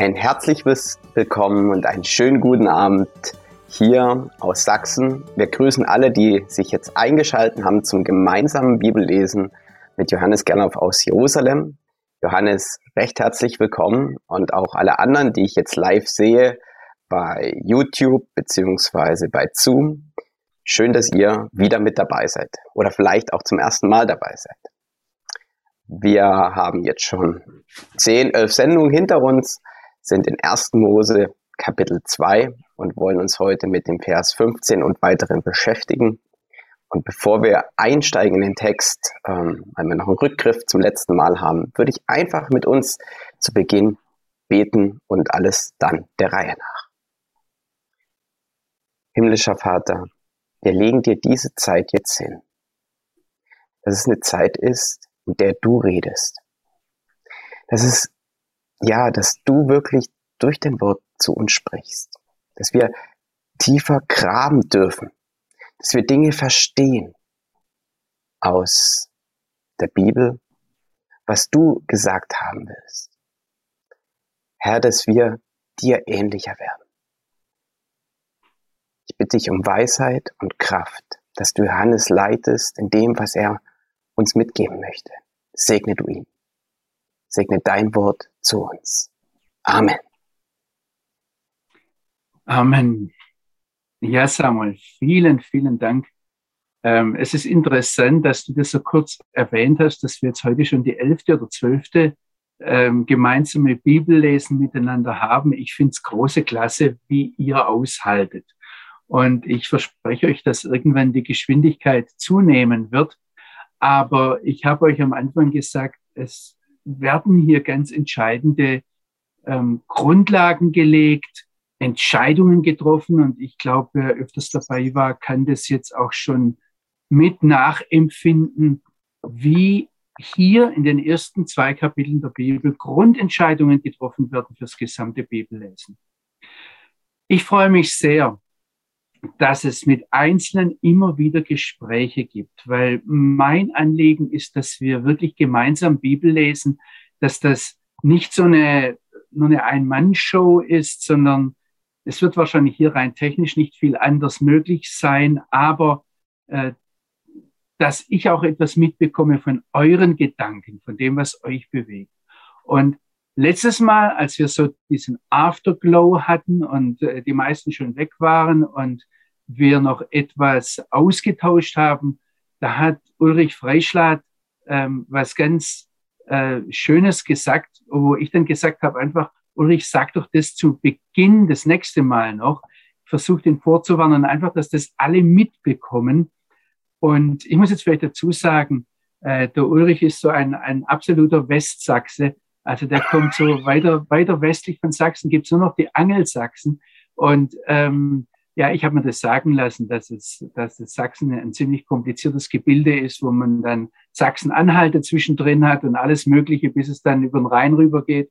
Ein herzliches Willkommen und einen schönen guten Abend hier aus Sachsen. Wir grüßen alle, die sich jetzt eingeschaltet haben zum gemeinsamen Bibellesen mit Johannes Gerloff aus Jerusalem. Johannes, recht herzlich willkommen und auch alle anderen, die ich jetzt live sehe bei YouTube beziehungsweise bei Zoom. Schön, dass ihr wieder mit dabei seid oder vielleicht auch zum ersten Mal dabei seid. Wir haben jetzt schon zehn, elf Sendungen hinter uns sind in 1. Mose Kapitel 2 und wollen uns heute mit dem Vers 15 und weiteren beschäftigen. Und bevor wir einsteigen in den Text, ähm, weil wir noch einen Rückgriff zum letzten Mal haben, würde ich einfach mit uns zu Beginn beten und alles dann der Reihe nach. Himmlischer Vater, wir legen dir diese Zeit jetzt hin. Dass es eine Zeit ist, in der du redest. Dass es ja, dass du wirklich durch dein Wort zu uns sprichst, dass wir tiefer graben dürfen, dass wir Dinge verstehen aus der Bibel, was du gesagt haben willst. Herr, dass wir dir ähnlicher werden. Ich bitte dich um Weisheit und Kraft, dass du Johannes leitest in dem, was er uns mitgeben möchte. Segne du ihn. Segne dein Wort zu uns. Amen. Amen. Ja, Samuel, vielen, vielen Dank. Ähm, es ist interessant, dass du das so kurz erwähnt hast, dass wir jetzt heute schon die elfte oder zwölfte ähm, gemeinsame Bibellesen miteinander haben. Ich finde es große Klasse, wie ihr aushaltet. Und ich verspreche euch, dass irgendwann die Geschwindigkeit zunehmen wird. Aber ich habe euch am Anfang gesagt, es werden hier ganz entscheidende ähm, Grundlagen gelegt, Entscheidungen getroffen. Und ich glaube, wer öfters dabei war, kann das jetzt auch schon mit nachempfinden, wie hier in den ersten zwei Kapiteln der Bibel Grundentscheidungen getroffen werden fürs gesamte Bibellesen. Ich freue mich sehr, dass es mit Einzelnen immer wieder Gespräche gibt, weil mein Anliegen ist, dass wir wirklich gemeinsam Bibel lesen, dass das nicht so eine, nur eine Ein-Mann-Show ist, sondern es wird wahrscheinlich hier rein technisch nicht viel anders möglich sein, aber äh, dass ich auch etwas mitbekomme von euren Gedanken, von dem, was euch bewegt. Und Letztes Mal, als wir so diesen Afterglow hatten und äh, die meisten schon weg waren und wir noch etwas ausgetauscht haben, da hat Ulrich Freischlatt ähm, was ganz äh, Schönes gesagt, wo ich dann gesagt habe, einfach, Ulrich, sag doch das zu Beginn das nächste Mal noch. Ich versuche den vorzuwarnen, einfach, dass das alle mitbekommen. Und ich muss jetzt vielleicht dazu sagen, äh, der Ulrich ist so ein, ein absoluter Westsachse. Also der kommt so weiter, weiter westlich von Sachsen, gibt es nur noch die Angelsachsen. Und ähm, ja, ich habe mir das sagen lassen, dass es, dass das Sachsen ein ziemlich kompliziertes Gebilde ist, wo man dann Sachsen-Anhalt dazwischen hat und alles Mögliche, bis es dann über den Rhein rübergeht.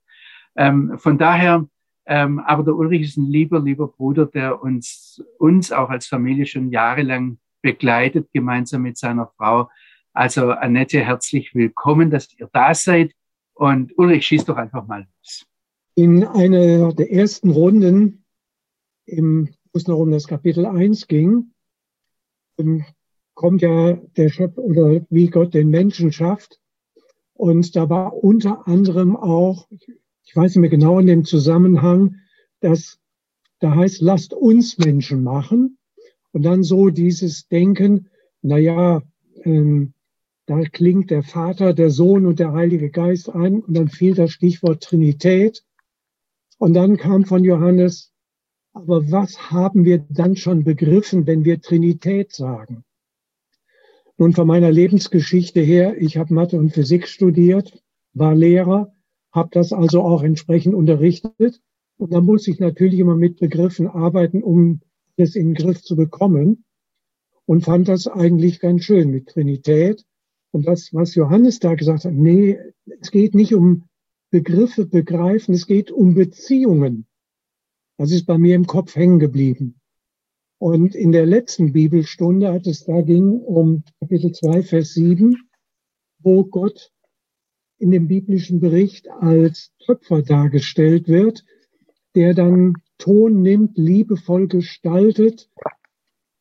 Ähm, von daher, ähm, aber der Ulrich ist ein lieber, lieber Bruder, der uns, uns auch als Familie schon jahrelang begleitet, gemeinsam mit seiner Frau. Also Annette, herzlich willkommen, dass ihr da seid. Und Ulrich, schieß doch einfach mal los. In einer der ersten Runden, im, wo es noch um das Kapitel 1 ging, ähm, kommt ja der Schöpfer oder wie Gott den Menschen schafft. Und da war unter anderem auch, ich weiß nicht mehr genau in dem Zusammenhang, dass da heißt, lasst uns Menschen machen. Und dann so dieses Denken, na ja, ähm, da klingt der Vater, der Sohn und der Heilige Geist ein und dann fiel das Stichwort Trinität. Und dann kam von Johannes, aber was haben wir dann schon begriffen, wenn wir Trinität sagen? Nun, von meiner Lebensgeschichte her, ich habe Mathe und Physik studiert, war Lehrer, habe das also auch entsprechend unterrichtet. Und da muss ich natürlich immer mit Begriffen arbeiten, um das in den Griff zu bekommen. Und fand das eigentlich ganz schön mit Trinität. Und das, was Johannes da gesagt hat, nee, es geht nicht um Begriffe begreifen, es geht um Beziehungen. Das ist bei mir im Kopf hängen geblieben. Und in der letzten Bibelstunde hat es da ging um Kapitel 2, Vers 7, wo Gott in dem biblischen Bericht als Töpfer dargestellt wird, der dann Ton nimmt, liebevoll gestaltet,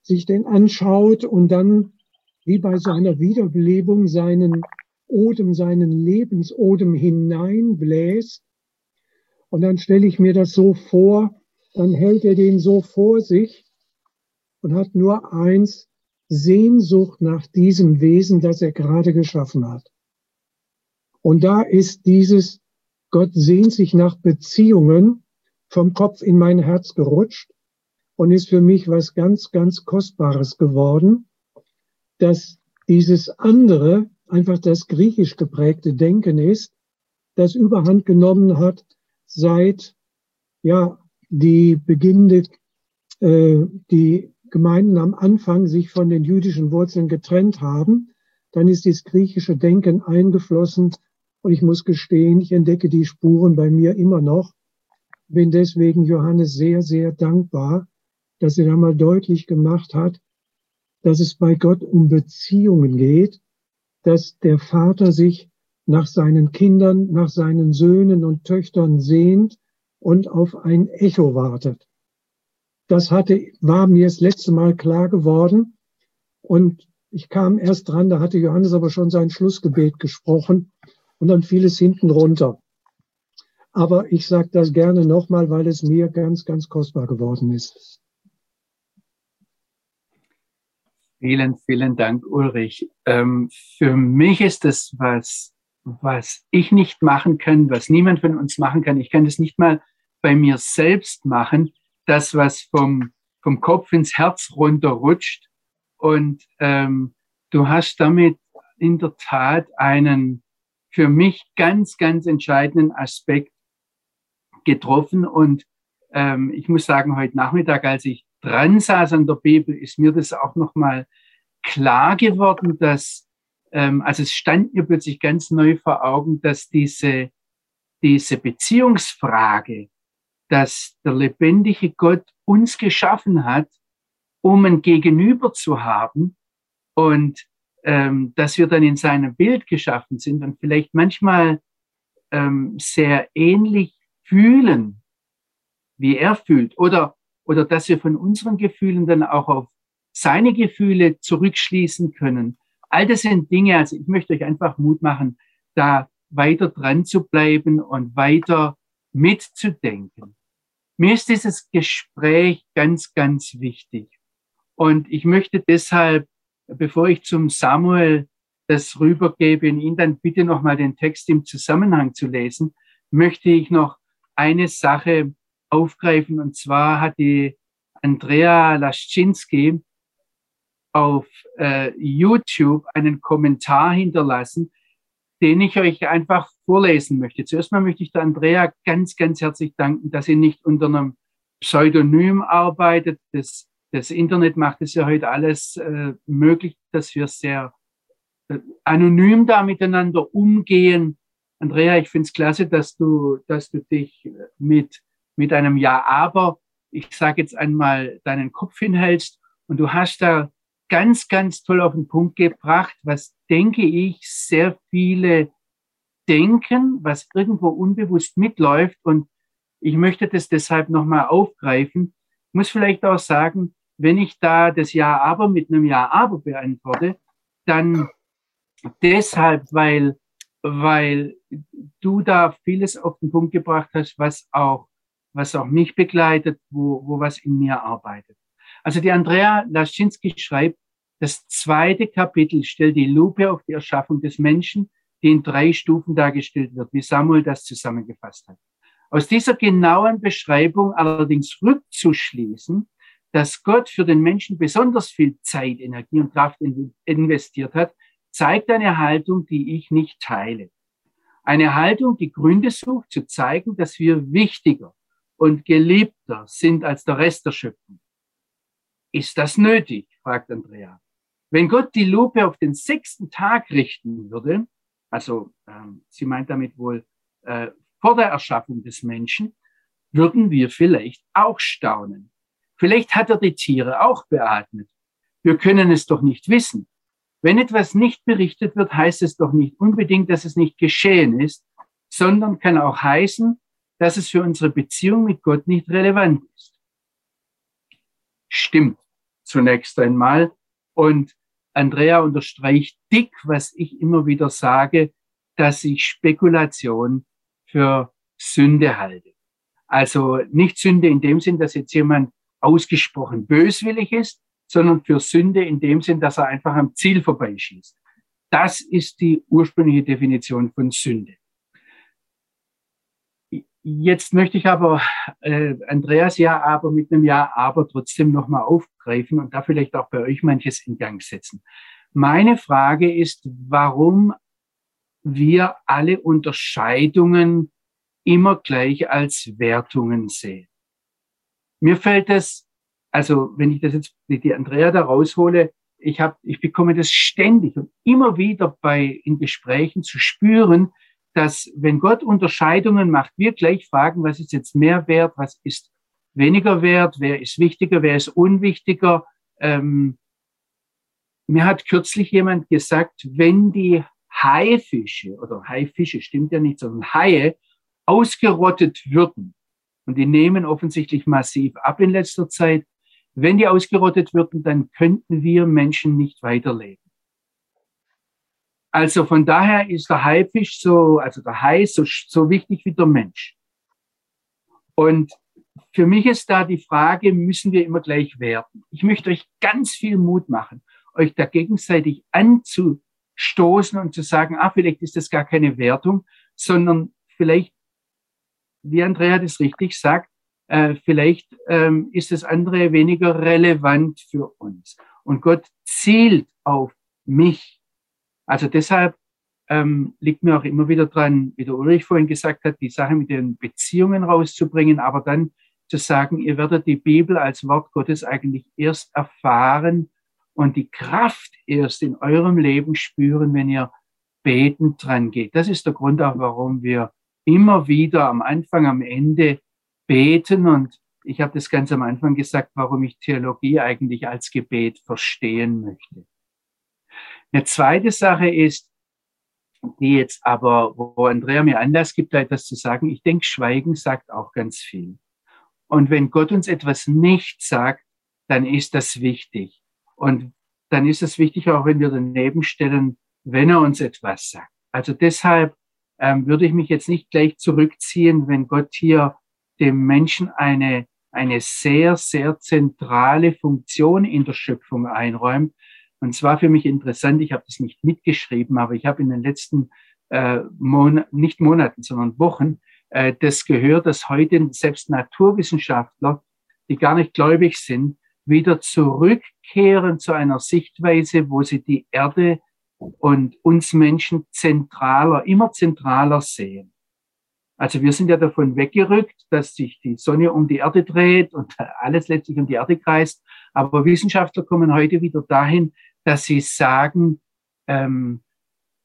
sich den anschaut und dann wie bei so einer Wiederbelebung seinen Odem, seinen Lebensodem hineinbläst. Und dann stelle ich mir das so vor, dann hält er den so vor sich und hat nur eins, Sehnsucht nach diesem Wesen, das er gerade geschaffen hat. Und da ist dieses, Gott sehnt sich nach Beziehungen vom Kopf in mein Herz gerutscht und ist für mich was ganz, ganz Kostbares geworden, dass dieses andere einfach das griechisch geprägte Denken ist, das überhand genommen hat seit ja die beginnende äh, die Gemeinden am Anfang sich von den jüdischen Wurzeln getrennt haben, dann ist dieses griechische Denken eingeflossen und ich muss gestehen, ich entdecke die Spuren bei mir immer noch. Bin deswegen Johannes sehr, sehr dankbar, dass er da mal deutlich gemacht hat, dass es bei Gott um Beziehungen geht, dass der Vater sich nach seinen Kindern, nach seinen Söhnen und Töchtern sehnt und auf ein Echo wartet. Das hatte, war mir das letzte Mal klar geworden. Und ich kam erst dran, da hatte Johannes aber schon sein Schlussgebet gesprochen und dann fiel es hinten runter. Aber ich sage das gerne nochmal, weil es mir ganz, ganz kostbar geworden ist. Vielen, vielen Dank, Ulrich. Ähm, für mich ist das was, was ich nicht machen kann, was niemand von uns machen kann. Ich kann das nicht mal bei mir selbst machen das, was vom, vom Kopf ins Herz runterrutscht. Und ähm, du hast damit in der Tat einen für mich ganz, ganz entscheidenden Aspekt getroffen. Und ähm, ich muss sagen, heute Nachmittag, als ich dran saß an der Bibel, ist mir das auch nochmal klar geworden, dass, ähm, also es stand mir plötzlich ganz neu vor Augen, dass diese, diese Beziehungsfrage dass der lebendige Gott uns geschaffen hat, um ein Gegenüber zu haben und ähm, dass wir dann in seinem Bild geschaffen sind und vielleicht manchmal ähm, sehr ähnlich fühlen, wie er fühlt. Oder, oder dass wir von unseren Gefühlen dann auch auf seine Gefühle zurückschließen können. All das sind Dinge, also ich möchte euch einfach Mut machen, da weiter dran zu bleiben und weiter mitzudenken. Mir ist dieses Gespräch ganz, ganz wichtig. Und ich möchte deshalb, bevor ich zum Samuel das rübergebe und ihn dann bitte nochmal den Text im Zusammenhang zu lesen, möchte ich noch eine Sache aufgreifen. Und zwar hat die Andrea Laschinski auf äh, YouTube einen Kommentar hinterlassen, den ich euch einfach vorlesen möchte. Zuerst mal möchte ich der Andrea ganz, ganz herzlich danken, dass sie nicht unter einem Pseudonym arbeitet. Das, das Internet macht es ja heute alles äh, möglich, dass wir sehr äh, anonym da miteinander umgehen. Andrea, ich finde es klasse, dass du, dass du dich mit, mit einem Ja, aber, ich sage jetzt einmal, deinen Kopf hinhältst und du hast da ganz, ganz toll auf den Punkt gebracht, was denke ich sehr viele denken, was irgendwo unbewusst mitläuft. Und ich möchte das deshalb nochmal aufgreifen. Ich muss vielleicht auch sagen, wenn ich da das Ja aber mit einem Ja aber beantworte, dann deshalb, weil, weil du da vieles auf den Punkt gebracht hast, was auch, was auch mich begleitet, wo, wo was in mir arbeitet. Also die Andrea Laschinski schreibt, das zweite Kapitel stellt die Lupe auf die Erschaffung des Menschen, die in drei Stufen dargestellt wird, wie Samuel das zusammengefasst hat. Aus dieser genauen Beschreibung allerdings rückzuschließen, dass Gott für den Menschen besonders viel Zeit, Energie und Kraft investiert hat, zeigt eine Haltung, die ich nicht teile. Eine Haltung, die Gründe sucht, zu zeigen, dass wir wichtiger und geliebter sind als der Rest der Schöpfung. Ist das nötig? fragt Andrea. Wenn Gott die Lupe auf den sechsten Tag richten würde, also ähm, sie meint damit wohl äh, vor der Erschaffung des Menschen, würden wir vielleicht auch staunen. Vielleicht hat er die Tiere auch beatmet. Wir können es doch nicht wissen. Wenn etwas nicht berichtet wird, heißt es doch nicht unbedingt, dass es nicht geschehen ist, sondern kann auch heißen, dass es für unsere Beziehung mit Gott nicht relevant ist. Stimmt zunächst einmal. Und Andrea unterstreicht dick, was ich immer wieder sage, dass ich Spekulation für Sünde halte. Also nicht Sünde in dem Sinn, dass jetzt jemand ausgesprochen böswillig ist, sondern für Sünde in dem Sinn, dass er einfach am Ziel vorbeischießt. Das ist die ursprüngliche Definition von Sünde. Jetzt möchte ich aber äh, Andreas ja aber mit einem Ja aber trotzdem nochmal aufgreifen und da vielleicht auch bei euch manches in Gang setzen. Meine Frage ist, warum wir alle Unterscheidungen immer gleich als Wertungen sehen. Mir fällt das, also wenn ich das jetzt die Andrea da raushole, ich habe, ich bekomme das ständig und immer wieder bei in Gesprächen zu spüren, dass wenn Gott Unterscheidungen macht, wir gleich fragen, was ist jetzt mehr wert, was ist weniger wert, wer ist wichtiger, wer ist unwichtiger. Ähm, mir hat kürzlich jemand gesagt, wenn die Haifische oder Haifische stimmt ja nicht, sondern Haie ausgerottet würden, und die nehmen offensichtlich massiv ab in letzter Zeit, wenn die ausgerottet würden, dann könnten wir Menschen nicht weiterleben. Also von daher ist der Haifisch so, also der Hai so, so wichtig wie der Mensch. Und für mich ist da die Frage, müssen wir immer gleich werten? Ich möchte euch ganz viel Mut machen, euch da gegenseitig anzustoßen und zu sagen, ah, vielleicht ist das gar keine Wertung, sondern vielleicht, wie Andrea das richtig sagt, äh, vielleicht ähm, ist das andere weniger relevant für uns. Und Gott zielt auf mich also deshalb ähm, liegt mir auch immer wieder dran, wie der Ulrich vorhin gesagt hat, die Sache mit den Beziehungen rauszubringen, aber dann zu sagen, ihr werdet die Bibel als Wort Gottes eigentlich erst erfahren und die Kraft erst in eurem Leben spüren, wenn ihr betend dran geht. Das ist der Grund auch, warum wir immer wieder am Anfang, am Ende beten und ich habe das ganz am Anfang gesagt, warum ich Theologie eigentlich als Gebet verstehen möchte. Eine zweite Sache ist, die jetzt aber, wo Andrea mir Anlass gibt, etwas zu sagen, ich denke, Schweigen sagt auch ganz viel. Und wenn Gott uns etwas nicht sagt, dann ist das wichtig. Und dann ist es wichtig, auch wenn wir daneben stellen, wenn er uns etwas sagt. Also deshalb ähm, würde ich mich jetzt nicht gleich zurückziehen, wenn Gott hier dem Menschen eine, eine sehr, sehr zentrale Funktion in der Schöpfung einräumt, und zwar für mich interessant, ich habe das nicht mitgeschrieben, aber ich habe in den letzten äh, Mon nicht Monaten, sondern Wochen äh, das gehört, dass heute selbst Naturwissenschaftler, die gar nicht gläubig sind, wieder zurückkehren zu einer Sichtweise, wo sie die Erde und uns Menschen zentraler, immer zentraler sehen. Also wir sind ja davon weggerückt, dass sich die Sonne um die Erde dreht und alles letztlich um die Erde kreist. Aber Wissenschaftler kommen heute wieder dahin, dass sie sagen, ähm,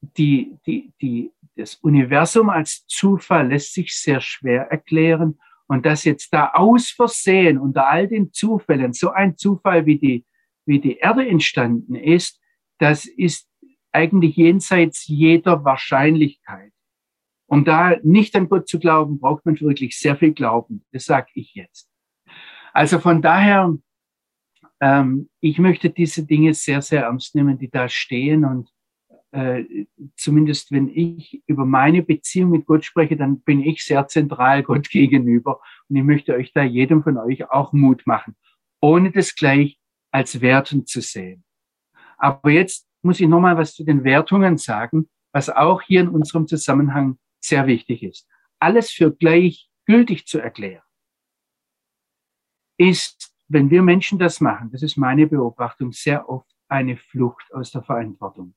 die, die, die, das Universum als Zufall lässt sich sehr schwer erklären. Und dass jetzt da aus Versehen unter all den Zufällen so ein Zufall wie die, wie die Erde entstanden ist, das ist eigentlich jenseits jeder Wahrscheinlichkeit. Um da nicht an Gott zu glauben, braucht man wirklich sehr viel Glauben. Das sage ich jetzt. Also von daher, ähm, ich möchte diese Dinge sehr, sehr ernst nehmen, die da stehen. Und äh, zumindest wenn ich über meine Beziehung mit Gott spreche, dann bin ich sehr zentral Gott gegenüber. Und ich möchte euch da jedem von euch auch Mut machen, ohne das gleich als Wertung zu sehen. Aber jetzt muss ich nochmal was zu den Wertungen sagen, was auch hier in unserem Zusammenhang sehr wichtig ist. Alles für gleich gültig zu erklären, ist, wenn wir Menschen das machen, das ist meine Beobachtung, sehr oft eine Flucht aus der Verantwortung.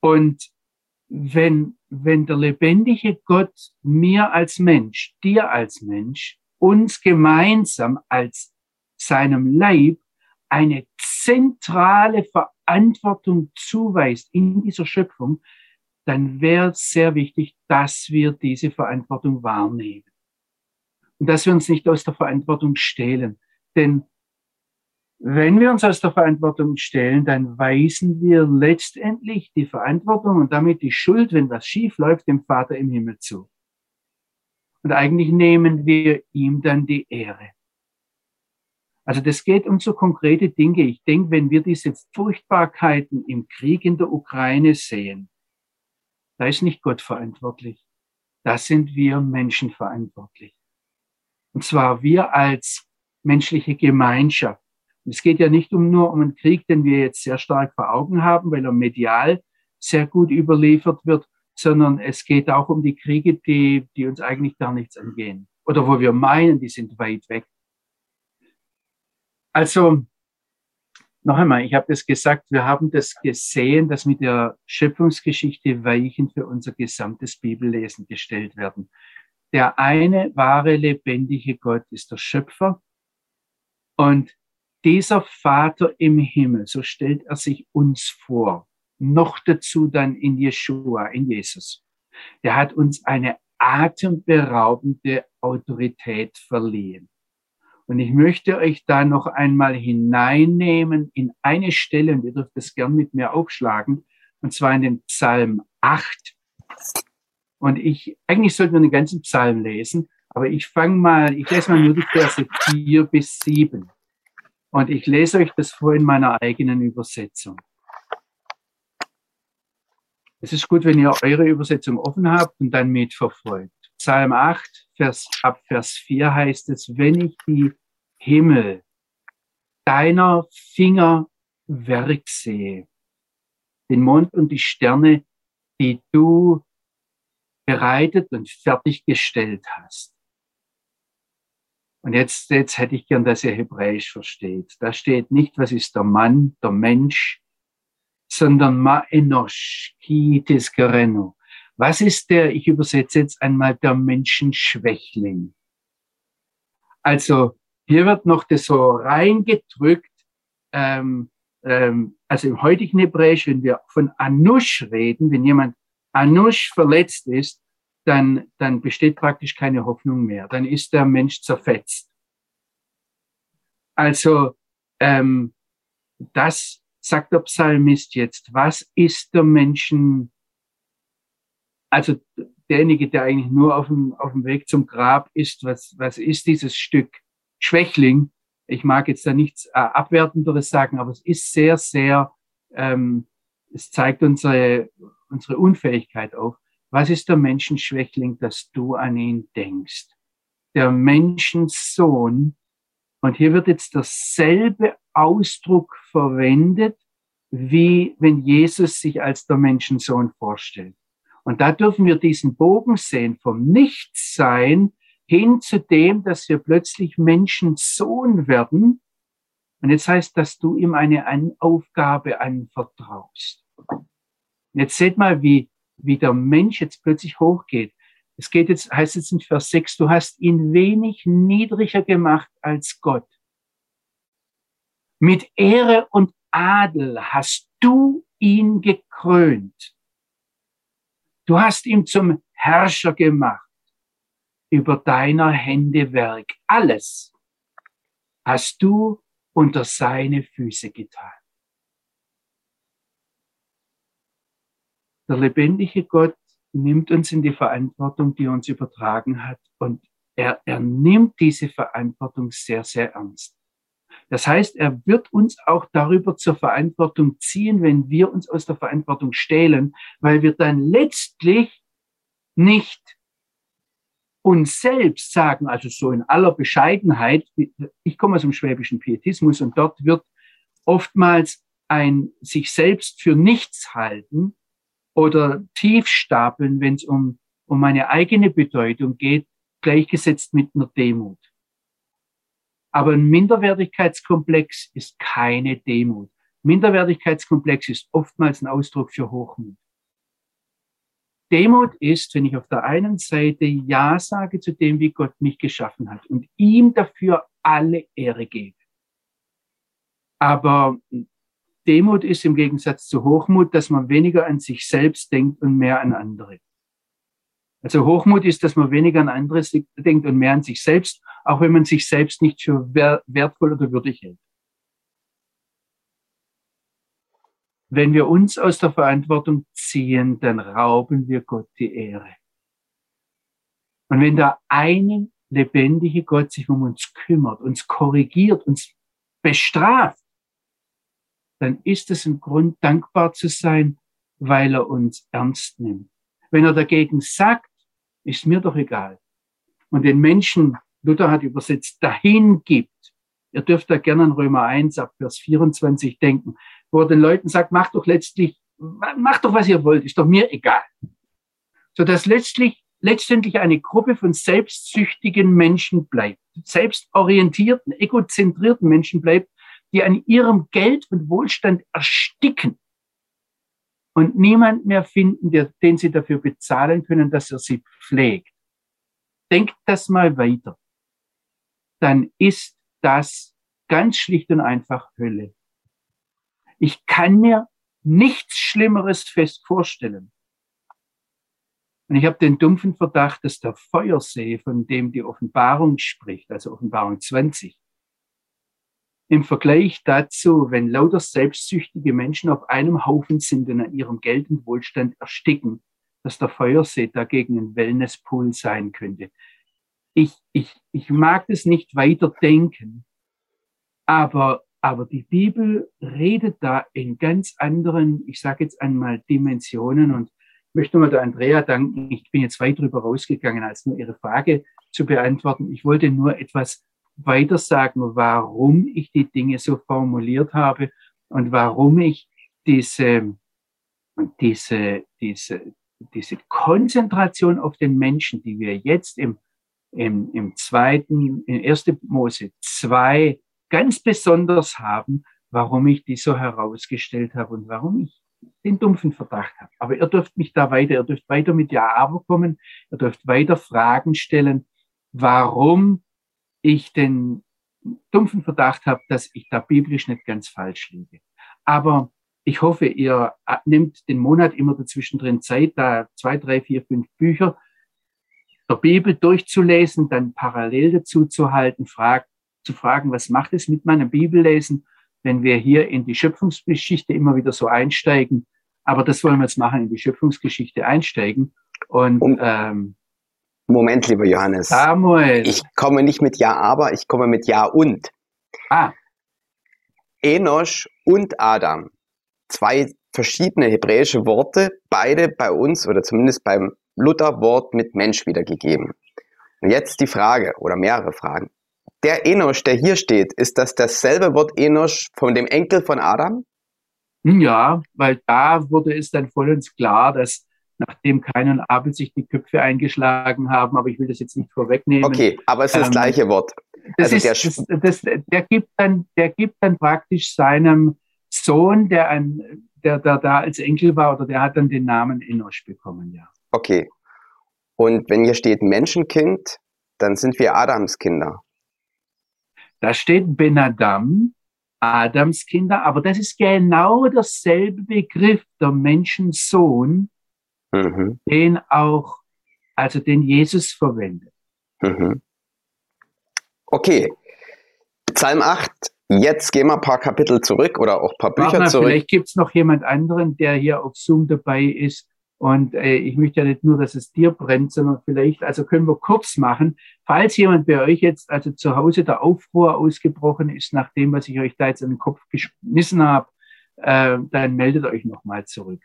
Und wenn, wenn der lebendige Gott mir als Mensch, dir als Mensch, uns gemeinsam als seinem Leib eine zentrale Verantwortung zuweist in dieser Schöpfung, dann wäre es sehr wichtig, dass wir diese Verantwortung wahrnehmen. Und dass wir uns nicht aus der Verantwortung stehlen. Denn wenn wir uns aus der Verantwortung stellen, dann weisen wir letztendlich die Verantwortung und damit die Schuld, wenn was schief läuft, dem Vater im Himmel zu. Und eigentlich nehmen wir ihm dann die Ehre. Also das geht um so konkrete Dinge. Ich denke, wenn wir diese Furchtbarkeiten im Krieg in der Ukraine sehen, da ist nicht Gott verantwortlich. Da sind wir Menschen verantwortlich. Und zwar wir als menschliche Gemeinschaft. Und es geht ja nicht um nur um einen Krieg, den wir jetzt sehr stark vor Augen haben, weil er medial sehr gut überliefert wird, sondern es geht auch um die Kriege, die, die uns eigentlich gar nichts angehen. Oder wo wir meinen, die sind weit weg. Also, noch einmal, ich habe das gesagt, wir haben das gesehen, dass mit der Schöpfungsgeschichte Weichen für unser gesamtes Bibellesen gestellt werden. Der eine wahre, lebendige Gott ist der Schöpfer und dieser Vater im Himmel, so stellt er sich uns vor, noch dazu dann in Jeshua, in Jesus. Der hat uns eine atemberaubende Autorität verliehen. Und ich möchte euch da noch einmal hineinnehmen in eine Stelle, und ihr dürft das gern mit mir aufschlagen, und zwar in den Psalm 8. Und ich, eigentlich sollten wir den ganzen Psalm lesen, aber ich fange mal, ich lese mal nur die Verse 4 bis 7. Und ich lese euch das vor in meiner eigenen Übersetzung. Es ist gut, wenn ihr eure Übersetzung offen habt und dann mitverfolgt. Psalm 8, Vers, ab Vers 4 heißt es, wenn ich die Himmel deiner Finger Werk sehe, den Mond und die Sterne, die du bereitet und fertiggestellt hast. Und jetzt, jetzt hätte ich gern, dass ihr Hebräisch versteht. Da steht nicht, was ist der Mann, der Mensch, sondern ma enosh, ki gerenu. Was ist der, ich übersetze jetzt einmal, der Menschenschwächling? Also hier wird noch das so reingedrückt, ähm, ähm, also im heutigen Hebräisch, wenn wir von Anush reden, wenn jemand Anush verletzt ist, dann, dann besteht praktisch keine Hoffnung mehr. Dann ist der Mensch zerfetzt. Also ähm, das sagt der Psalmist jetzt. Was ist der Menschen also derjenige, der eigentlich nur auf dem, auf dem Weg zum Grab ist, was, was ist dieses Stück Schwächling? Ich mag jetzt da nichts äh, Abwertenderes sagen, aber es ist sehr, sehr, ähm, es zeigt unsere, unsere Unfähigkeit auf. Was ist der Menschenschwächling, dass du an ihn denkst? Der Menschensohn, und hier wird jetzt derselbe Ausdruck verwendet, wie wenn Jesus sich als der Menschensohn vorstellt. Und da dürfen wir diesen Bogen sehen vom Nichtsein hin zu dem, dass wir plötzlich Menschensohn werden. Und jetzt heißt, dass du ihm eine Aufgabe anvertraust. Jetzt seht mal, wie, wie der Mensch jetzt plötzlich hochgeht. Es geht jetzt, heißt jetzt in Vers 6, du hast ihn wenig niedriger gemacht als Gott. Mit Ehre und Adel hast du ihn gekrönt. Du hast ihn zum Herrscher gemacht über deiner Hände Werk. Alles hast du unter seine Füße getan. Der lebendige Gott nimmt uns in die Verantwortung, die uns übertragen hat. Und er, er nimmt diese Verantwortung sehr, sehr ernst. Das heißt, er wird uns auch darüber zur Verantwortung ziehen, wenn wir uns aus der Verantwortung stehlen, weil wir dann letztlich nicht uns selbst sagen, also so in aller Bescheidenheit, ich komme aus dem schwäbischen Pietismus und dort wird oftmals ein sich selbst für nichts halten oder tief stapeln, wenn es um, um meine eigene Bedeutung geht, gleichgesetzt mit einer Demut. Aber ein Minderwertigkeitskomplex ist keine Demut. Minderwertigkeitskomplex ist oftmals ein Ausdruck für Hochmut. Demut ist, wenn ich auf der einen Seite Ja sage zu dem, wie Gott mich geschaffen hat und ihm dafür alle Ehre gebe. Aber Demut ist im Gegensatz zu Hochmut, dass man weniger an sich selbst denkt und mehr an andere. Also Hochmut ist, dass man weniger an anderes denkt und mehr an sich selbst, auch wenn man sich selbst nicht für wertvoll oder würdig hält. Wenn wir uns aus der Verantwortung ziehen, dann rauben wir Gott die Ehre. Und wenn der eine lebendige Gott sich um uns kümmert, uns korrigiert, uns bestraft, dann ist es ein Grund, dankbar zu sein, weil er uns ernst nimmt. Wenn er dagegen sagt, ist mir doch egal. Und den Menschen, Luther hat übersetzt, dahin gibt. Ihr dürft da gerne an Römer 1 ab Vers 24 denken, wo er den Leuten sagt, macht doch letztlich, macht doch was ihr wollt, ist doch mir egal. So dass letztlich, letztendlich eine Gruppe von selbstsüchtigen Menschen bleibt, selbstorientierten, egozentrierten Menschen bleibt, die an ihrem Geld und Wohlstand ersticken und niemand mehr finden, der, den sie dafür bezahlen können, dass er sie pflegt. Denkt das mal weiter. Dann ist das ganz schlicht und einfach Hölle. Ich kann mir nichts Schlimmeres fest vorstellen. Und ich habe den dumpfen Verdacht, dass der Feuersee, von dem die Offenbarung spricht, also Offenbarung 20, im Vergleich dazu, wenn lauter selbstsüchtige Menschen auf einem Haufen sind und an ihrem Geld und Wohlstand ersticken, dass der Feuersee dagegen ein Wellnesspool sein könnte. Ich, ich, ich mag das nicht weiter denken, aber, aber die Bibel redet da in ganz anderen, ich sage jetzt einmal, Dimensionen und möchte mal der Andrea danken. Ich bin jetzt weit drüber rausgegangen, als nur ihre Frage zu beantworten. Ich wollte nur etwas weiter sagen, warum ich die Dinge so formuliert habe und warum ich diese, diese, diese, diese Konzentration auf den Menschen, die wir jetzt im, im, im zweiten, in 1. Mose 2 ganz besonders haben, warum ich die so herausgestellt habe und warum ich den dumpfen Verdacht habe. Aber ihr dürft mich da weiter, ihr dürft weiter mit Ja, aber kommen, ihr dürft weiter Fragen stellen, warum ich den dumpfen Verdacht habe, dass ich da biblisch nicht ganz falsch liege. Aber ich hoffe, ihr nehmt den Monat immer dazwischen drin Zeit, da zwei, drei, vier, fünf Bücher der Bibel durchzulesen, dann parallel dazu zu halten, frag, zu fragen, was macht es mit meinem Bibellesen, wenn wir hier in die Schöpfungsgeschichte immer wieder so einsteigen. Aber das wollen wir jetzt machen, in die Schöpfungsgeschichte einsteigen. Und um, ähm, Moment, lieber Johannes. Samuel. Ich komme nicht mit Ja, aber, ich komme mit Ja und. Ah. Enosch und Adam. Zwei verschiedene hebräische Worte, beide bei uns oder zumindest beim Lutherwort mit Mensch wiedergegeben. Und jetzt die Frage oder mehrere Fragen. Der Enosch, der hier steht, ist das dasselbe Wort Enosch von dem Enkel von Adam? Ja, weil da wurde es dann vollends klar, dass nachdem Kain und Abel sich die Köpfe eingeschlagen haben, aber ich will das jetzt nicht vorwegnehmen. Okay, aber es ist das ähm, gleiche Wort. Das also ist, der, das, das, der, gibt dann, der gibt dann praktisch seinem Sohn, der, ein, der, der da als Enkel war, oder der hat dann den Namen Enosch bekommen, ja. Okay. Und wenn hier steht Menschenkind, dann sind wir Adams Kinder. Da steht Ben Adam, Adams Kinder, aber das ist genau derselbe Begriff, der Menschensohn, mhm. den auch, also den Jesus verwendet. Mhm. Okay, Psalm 8, jetzt gehen wir ein paar Kapitel zurück oder auch ein paar Bücher mal, zurück. Vielleicht gibt es noch jemand anderen, der hier auf Zoom dabei ist. Und äh, ich möchte ja nicht nur, dass es dir brennt, sondern vielleicht, also können wir kurz machen, falls jemand bei euch jetzt, also zu Hause der Aufruhr ausgebrochen ist, nach dem, was ich euch da jetzt an den Kopf geschmissen habe, äh, dann meldet euch nochmal zurück.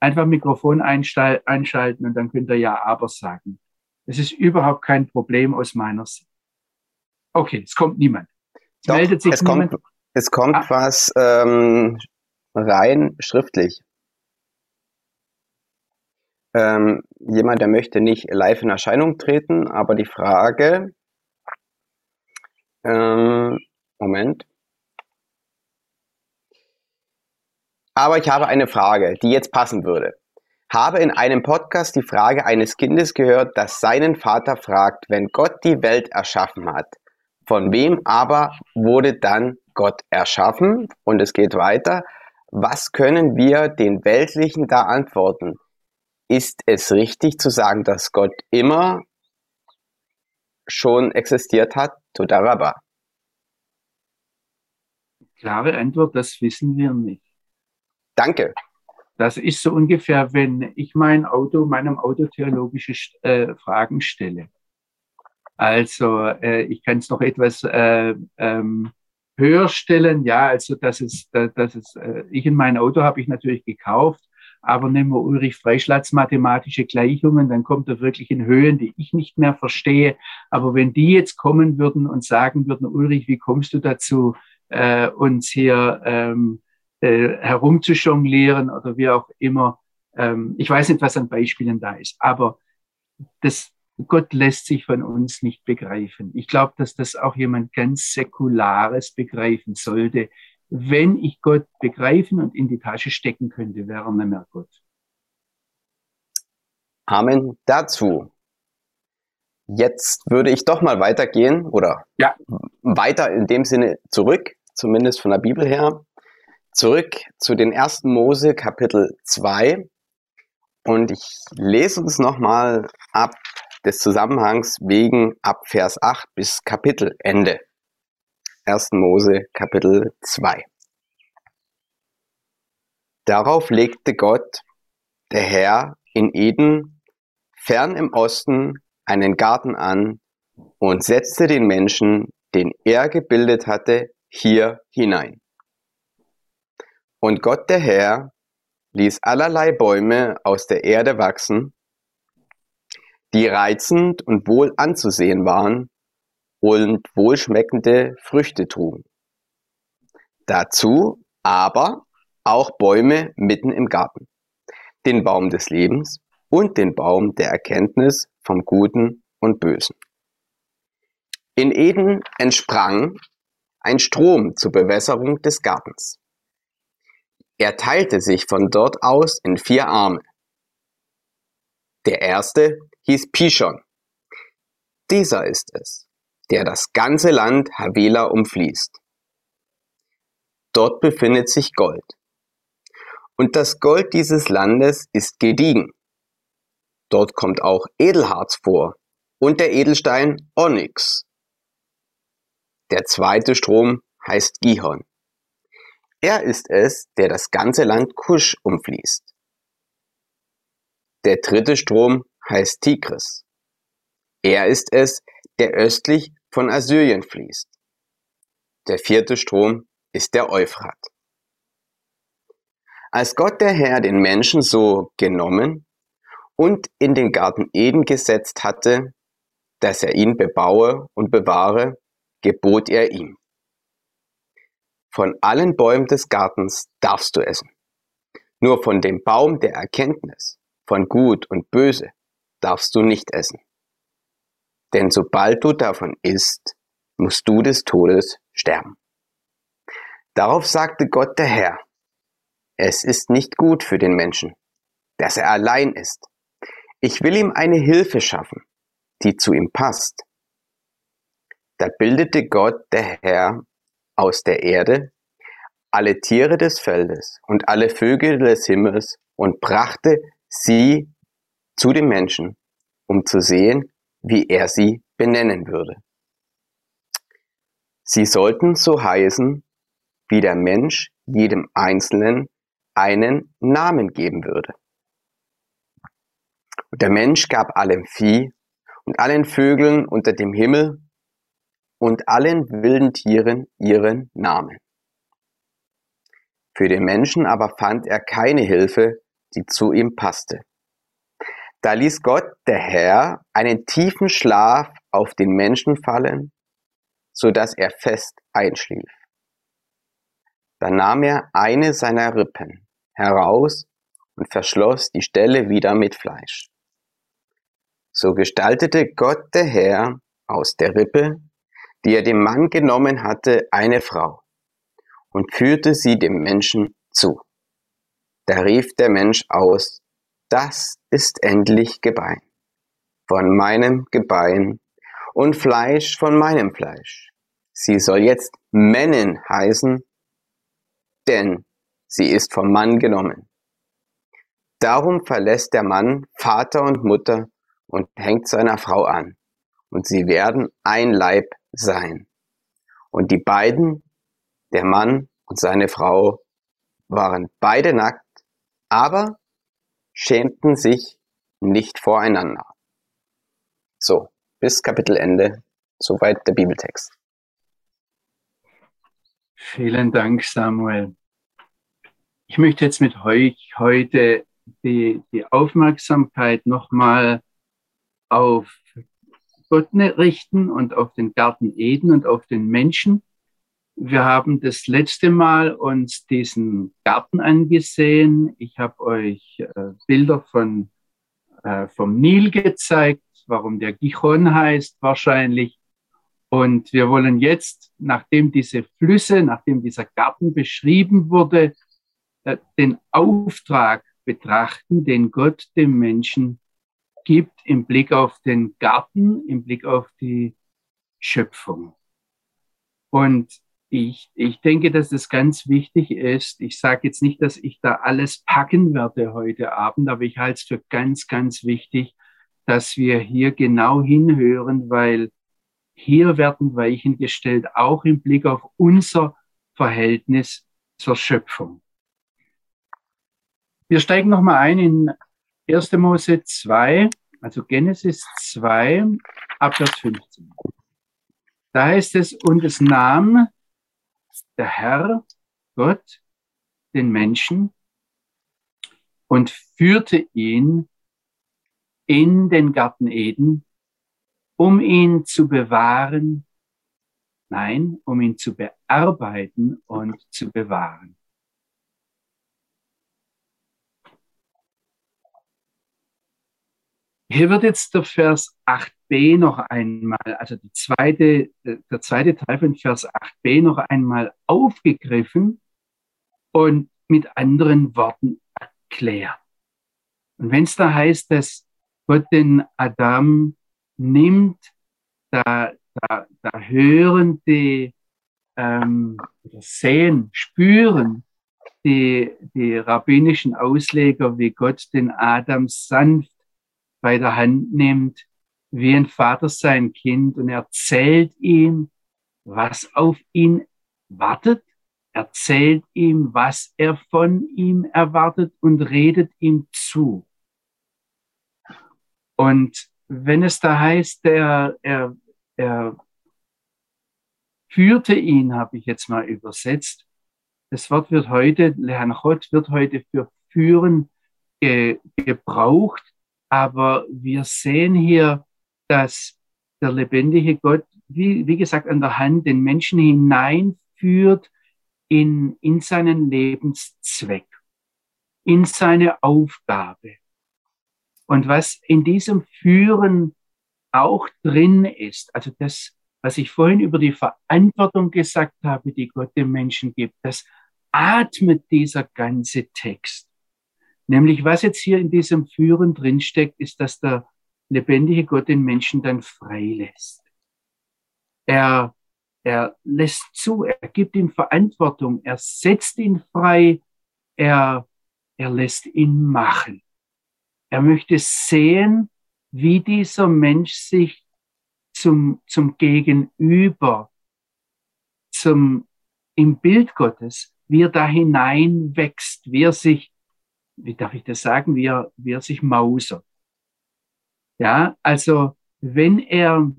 Einfach Mikrofon einschalten und dann könnt ihr ja aber sagen. Das ist überhaupt kein Problem aus meiner Sicht. Okay, es kommt niemand. Es Doch, meldet sich es niemand. Kommt, es kommt ah. was ähm, rein schriftlich. Ähm, jemand, der möchte nicht live in Erscheinung treten, aber die Frage, ähm, Moment, Aber ich habe eine Frage, die jetzt passen würde. Habe in einem Podcast die Frage eines Kindes gehört, das seinen Vater fragt, wenn Gott die Welt erschaffen hat, von wem aber wurde dann Gott erschaffen? Und es geht weiter. Was können wir den Weltlichen da antworten? Ist es richtig zu sagen, dass Gott immer schon existiert hat? Todaraba. Klare Antwort, das wissen wir nicht. Danke. Das ist so ungefähr, wenn ich mein Auto, meinem Auto theologische äh, Fragen stelle. Also äh, ich kann es noch etwas äh, ähm, höher stellen. Ja, also das ist, das ist, äh, ich in mein Auto habe ich natürlich gekauft, aber nehmen wir Ulrich Freischlatz mathematische Gleichungen, dann kommt er wirklich in Höhen, die ich nicht mehr verstehe. Aber wenn die jetzt kommen würden und sagen würden, Ulrich, wie kommst du dazu, äh, uns hier ähm, äh, herumzujonglieren oder wie auch immer. Ähm, ich weiß nicht, was an Beispielen da ist, aber das, Gott lässt sich von uns nicht begreifen. Ich glaube, dass das auch jemand ganz Säkulares begreifen sollte. Wenn ich Gott begreifen und in die Tasche stecken könnte, wäre er nicht mehr Gott. Amen dazu. Jetzt würde ich doch mal weitergehen oder ja. weiter in dem Sinne zurück, zumindest von der Bibel her, zurück zu den ersten Mose Kapitel 2 und ich lese uns nochmal ab des Zusammenhangs wegen ab Vers 8 bis Kapitelende. 1. Mose Kapitel 2. Darauf legte Gott, der Herr, in Eden, fern im Osten, einen Garten an und setzte den Menschen, den er gebildet hatte, hier hinein. Und Gott der Herr ließ allerlei Bäume aus der Erde wachsen, die reizend und wohl anzusehen waren und wohlschmeckende Früchte trugen. Dazu aber auch Bäume mitten im Garten, den Baum des Lebens und den Baum der Erkenntnis vom Guten und Bösen. In Eden entsprang ein Strom zur Bewässerung des Gartens. Er teilte sich von dort aus in vier Arme. Der erste hieß Pishon. Dieser ist es, der das ganze Land Havela umfließt. Dort befindet sich Gold. Und das Gold dieses Landes ist gediegen. Dort kommt auch Edelharz vor und der Edelstein Onyx. Der zweite Strom heißt Gihon. Er ist es, der das ganze Land Kusch umfließt. Der dritte Strom heißt Tigris. Er ist es, der östlich von Assyrien fließt. Der vierte Strom ist der Euphrat. Als Gott der Herr den Menschen so genommen und in den Garten Eden gesetzt hatte, dass er ihn bebaue und bewahre, gebot er ihm. Von allen Bäumen des Gartens darfst du essen. Nur von dem Baum der Erkenntnis von Gut und Böse darfst du nicht essen. Denn sobald du davon isst, musst du des Todes sterben. Darauf sagte Gott der Herr, es ist nicht gut für den Menschen, dass er allein ist. Ich will ihm eine Hilfe schaffen, die zu ihm passt. Da bildete Gott der Herr aus der Erde alle Tiere des Feldes und alle Vögel des Himmels und brachte sie zu dem Menschen, um zu sehen, wie er sie benennen würde. Sie sollten so heißen, wie der Mensch jedem Einzelnen einen Namen geben würde. Und der Mensch gab allem Vieh und allen Vögeln unter dem Himmel und allen wilden Tieren ihren Namen. Für den Menschen aber fand er keine Hilfe, die zu ihm passte. Da ließ Gott, der Herr, einen tiefen Schlaf auf den Menschen fallen, so dass er fest einschlief. Da nahm er eine seiner Rippen heraus und verschloss die Stelle wieder mit Fleisch. So gestaltete Gott der Herr aus der Rippe die er dem Mann genommen hatte, eine Frau und führte sie dem Menschen zu. Da rief der Mensch aus, das ist endlich Gebein von meinem Gebein und Fleisch von meinem Fleisch. Sie soll jetzt Männin heißen, denn sie ist vom Mann genommen. Darum verlässt der Mann Vater und Mutter und hängt seiner Frau an, und sie werden ein Leib sein. Und die beiden, der Mann und seine Frau, waren beide nackt aber schämten sich nicht voreinander. So, bis Kapitelende, soweit der Bibeltext. Vielen Dank, Samuel. Ich möchte jetzt mit euch heute die, die Aufmerksamkeit nochmal auf Gott richten und auf den Garten Eden und auf den Menschen. Wir haben das letzte Mal uns diesen Garten angesehen. Ich habe euch äh, Bilder von, äh, vom Nil gezeigt, warum der Gichon heißt wahrscheinlich. Und wir wollen jetzt, nachdem diese Flüsse, nachdem dieser Garten beschrieben wurde, äh, den Auftrag betrachten, den Gott dem Menschen gibt im Blick auf den Garten, im Blick auf die Schöpfung. Und ich, ich denke, dass das ganz wichtig ist. Ich sage jetzt nicht, dass ich da alles packen werde heute Abend, aber ich halte es für ganz, ganz wichtig, dass wir hier genau hinhören, weil hier werden Weichen gestellt, auch im Blick auf unser Verhältnis zur Schöpfung. Wir steigen nochmal ein in 1. Mose 2, also Genesis 2, Abvers 15. Da heißt es, und es nahm der Herr, Gott, den Menschen und führte ihn in den Garten Eden, um ihn zu bewahren, nein, um ihn zu bearbeiten und zu bewahren. Hier wird jetzt der Vers 8b noch einmal, also die zweite, der zweite Teil von Vers 8b noch einmal aufgegriffen und mit anderen Worten erklärt. Und wenn es da heißt, dass Gott den Adam nimmt, da, da, da hören die, ähm, sehen, spüren die, die rabbinischen Ausleger, wie Gott den Adam sanft bei der Hand nimmt, wie ein Vater sein Kind und erzählt ihm, was auf ihn wartet, erzählt ihm, was er von ihm erwartet und redet ihm zu. Und wenn es da heißt, er, er, er führte ihn, habe ich jetzt mal übersetzt. Das Wort wird heute, Lehanchot wird heute für führen ge, gebraucht. Aber wir sehen hier, dass der lebendige Gott, wie, wie gesagt, an der Hand den Menschen hineinführt in, in seinen Lebenszweck, in seine Aufgabe. Und was in diesem Führen auch drin ist, also das, was ich vorhin über die Verantwortung gesagt habe, die Gott dem Menschen gibt, das atmet dieser ganze Text. Nämlich, was jetzt hier in diesem Führen drinsteckt, ist, dass der lebendige Gott den Menschen dann freilässt. Er, er lässt zu, er gibt ihm Verantwortung, er setzt ihn frei, er, er lässt ihn machen. Er möchte sehen, wie dieser Mensch sich zum, zum Gegenüber, zum, im Bild Gottes, wie er da hineinwächst, wie er sich wie darf ich das sagen, wie er, wie er sich mausert. Ja, also wenn er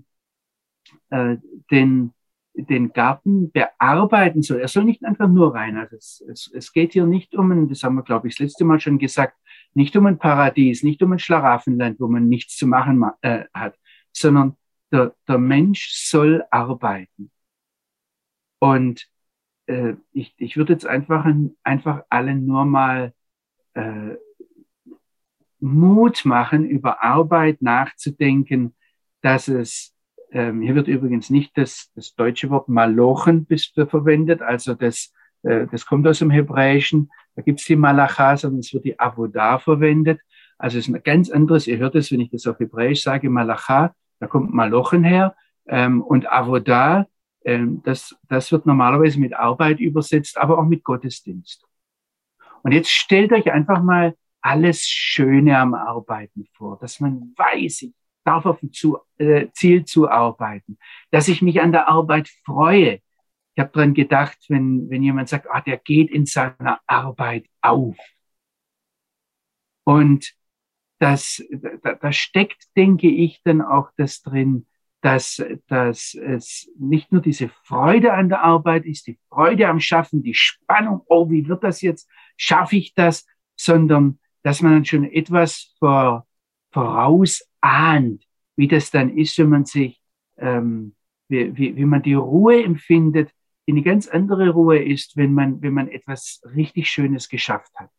äh, den, den Garten bearbeiten soll, er soll nicht einfach nur rein. Also es, es, es geht hier nicht um ein, das haben wir, glaube ich, das letzte Mal schon gesagt, nicht um ein Paradies, nicht um ein Schlaraffenland, wo man nichts zu machen äh, hat, sondern der, der Mensch soll arbeiten. Und äh, ich, ich würde jetzt einfach, einfach allen nur mal äh, Mut machen, über Arbeit nachzudenken, dass es, ähm, hier wird übrigens nicht das, das deutsche Wort Malochen bis verwendet, also das, äh, das kommt aus dem Hebräischen, da gibt es die Malacha, sondern es wird die Avodah verwendet. Also es ist ein ganz anderes, ihr hört es, wenn ich das auf Hebräisch sage, Malacha, da kommt Malochen her ähm, und Avodah, ähm, das, das wird normalerweise mit Arbeit übersetzt, aber auch mit Gottesdienst. Und jetzt stellt euch einfach mal alles Schöne am Arbeiten vor, dass man weiß, ich darf auf ein äh, Ziel zuarbeiten, dass ich mich an der Arbeit freue. Ich habe dran gedacht, wenn, wenn jemand sagt, ah, der geht in seiner Arbeit auf. Und das, da, da steckt, denke ich, dann auch das drin, dass, dass es nicht nur diese Freude an der Arbeit ist, die Freude am Schaffen, die Spannung, oh, wie wird das jetzt, schaffe ich das, sondern dass man dann schon etwas vor, vorausahnt, wie das dann ist, wenn man sich, ähm, wie, wie, wie man die Ruhe empfindet, die eine ganz andere Ruhe ist, wenn man, wenn man etwas richtig Schönes geschafft hat.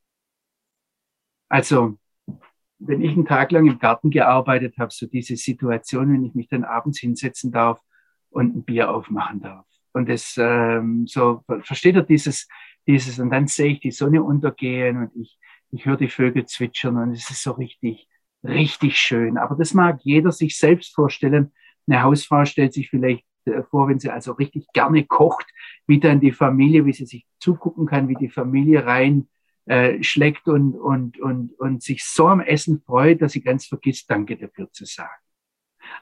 Also, wenn ich einen Tag lang im Garten gearbeitet habe, so diese Situation, wenn ich mich dann abends hinsetzen darf und ein Bier aufmachen darf. Und das ähm, so versteht ihr dieses dieses und dann sehe ich die Sonne untergehen und ich ich höre die Vögel zwitschern und es ist so richtig richtig schön. Aber das mag jeder sich selbst vorstellen. Eine Hausfrau stellt sich vielleicht äh, vor, wenn sie also richtig gerne kocht, wie dann die Familie, wie sie sich zugucken kann, wie die Familie rein äh, schlägt und, und, und, und sich so am Essen freut, dass sie ganz vergisst, Danke dafür zu sagen.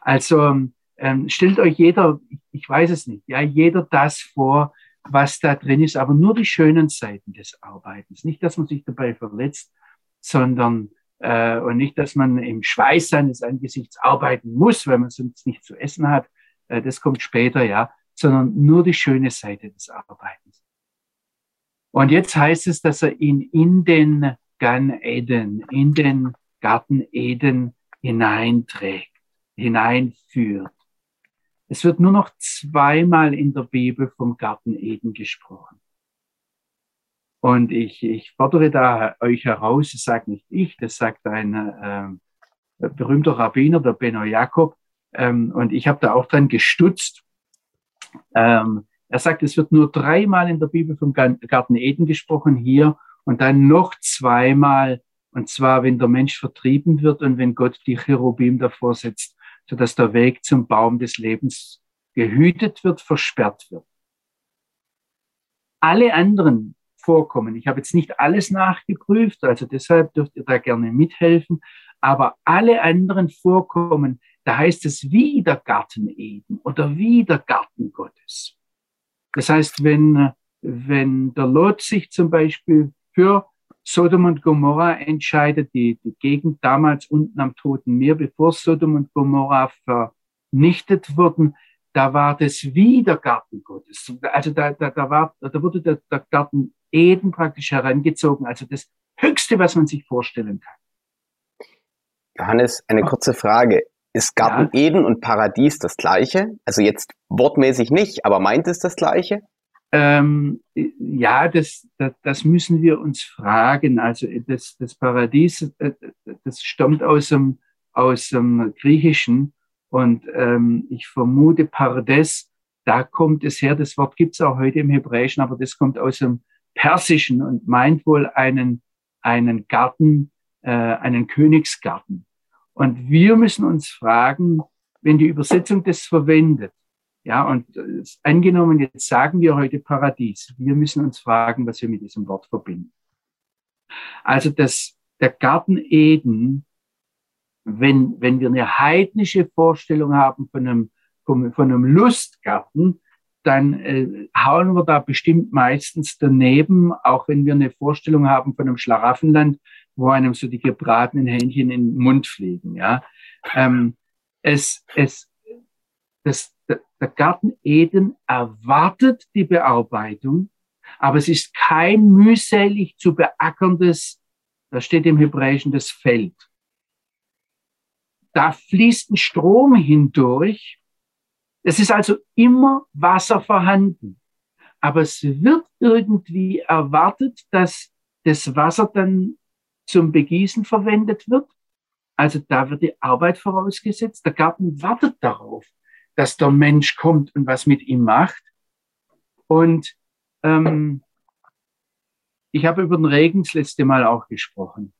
Also ähm, stellt euch jeder, ich weiß es nicht, ja, jeder das vor, was da drin ist, aber nur die schönen Seiten des Arbeitens. Nicht, dass man sich dabei verletzt, sondern äh, und nicht, dass man im Schweiß seines Angesichts arbeiten muss, weil man sonst nichts zu essen hat. Äh, das kommt später, ja, sondern nur die schöne Seite des Arbeitens. Und jetzt heißt es, dass er ihn in den Gan Eden, in den Garten Eden hineinträgt, hineinführt. Es wird nur noch zweimal in der Bibel vom Garten Eden gesprochen. Und ich, ich fordere da euch heraus, das sagt nicht ich, das sagt ein äh, berühmter Rabbiner, der Benno Jakob. Ähm, und ich habe da auch dran gestutzt. Ähm, er sagt, es wird nur dreimal in der Bibel vom Garten Eden gesprochen, hier und dann noch zweimal, und zwar, wenn der Mensch vertrieben wird und wenn Gott die Cherubim davor setzt, sodass der Weg zum Baum des Lebens gehütet wird, versperrt wird. Alle anderen Vorkommen, ich habe jetzt nicht alles nachgeprüft, also deshalb dürft ihr da gerne mithelfen, aber alle anderen Vorkommen, da heißt es wie der Garten Eden oder wie der Garten Gottes. Das heißt, wenn, wenn der Lot sich zum Beispiel für Sodom und Gomorra entscheidet, die, die Gegend damals unten am Toten Meer, bevor Sodom und Gomorra vernichtet wurden, da war das wie der Garten Gottes. Also da, da, da, war, da wurde der, der Garten Eden praktisch herangezogen, also das Höchste, was man sich vorstellen kann. Johannes, eine kurze Frage. Ist Garten ja. Eden und Paradies das gleiche? Also jetzt wortmäßig nicht, aber meint es das gleiche? Ähm, ja, das, das, das, müssen wir uns fragen. Also das, das Paradies, äh, das stammt aus dem, aus dem Griechischen und ähm, ich vermute Parades, da kommt es her. Das Wort gibt es auch heute im Hebräischen, aber das kommt aus dem Persischen und meint wohl einen, einen Garten, äh, einen Königsgarten. Und wir müssen uns fragen, wenn die Übersetzung das verwendet, ja, und äh, angenommen, jetzt sagen wir heute Paradies, wir müssen uns fragen, was wir mit diesem Wort verbinden. Also das, der Garten Eden, wenn, wenn wir eine heidnische Vorstellung haben von einem, von einem Lustgarten, dann äh, hauen wir da bestimmt meistens daneben, auch wenn wir eine Vorstellung haben von einem Schlaraffenland, wo einem so die gebratenen Hähnchen in den Mund fliegen. Ja, ähm, es, es, das, der Garten Eden erwartet die Bearbeitung, aber es ist kein mühselig zu beackerndes, da steht im Hebräischen das Feld. Da fließt ein Strom hindurch. Es ist also immer Wasser vorhanden. Aber es wird irgendwie erwartet, dass das Wasser dann zum Begießen verwendet wird. Also da wird die Arbeit vorausgesetzt. Der Garten wartet darauf, dass der Mensch kommt und was mit ihm macht. Und ähm, ich habe über den Regen das letzte Mal auch gesprochen,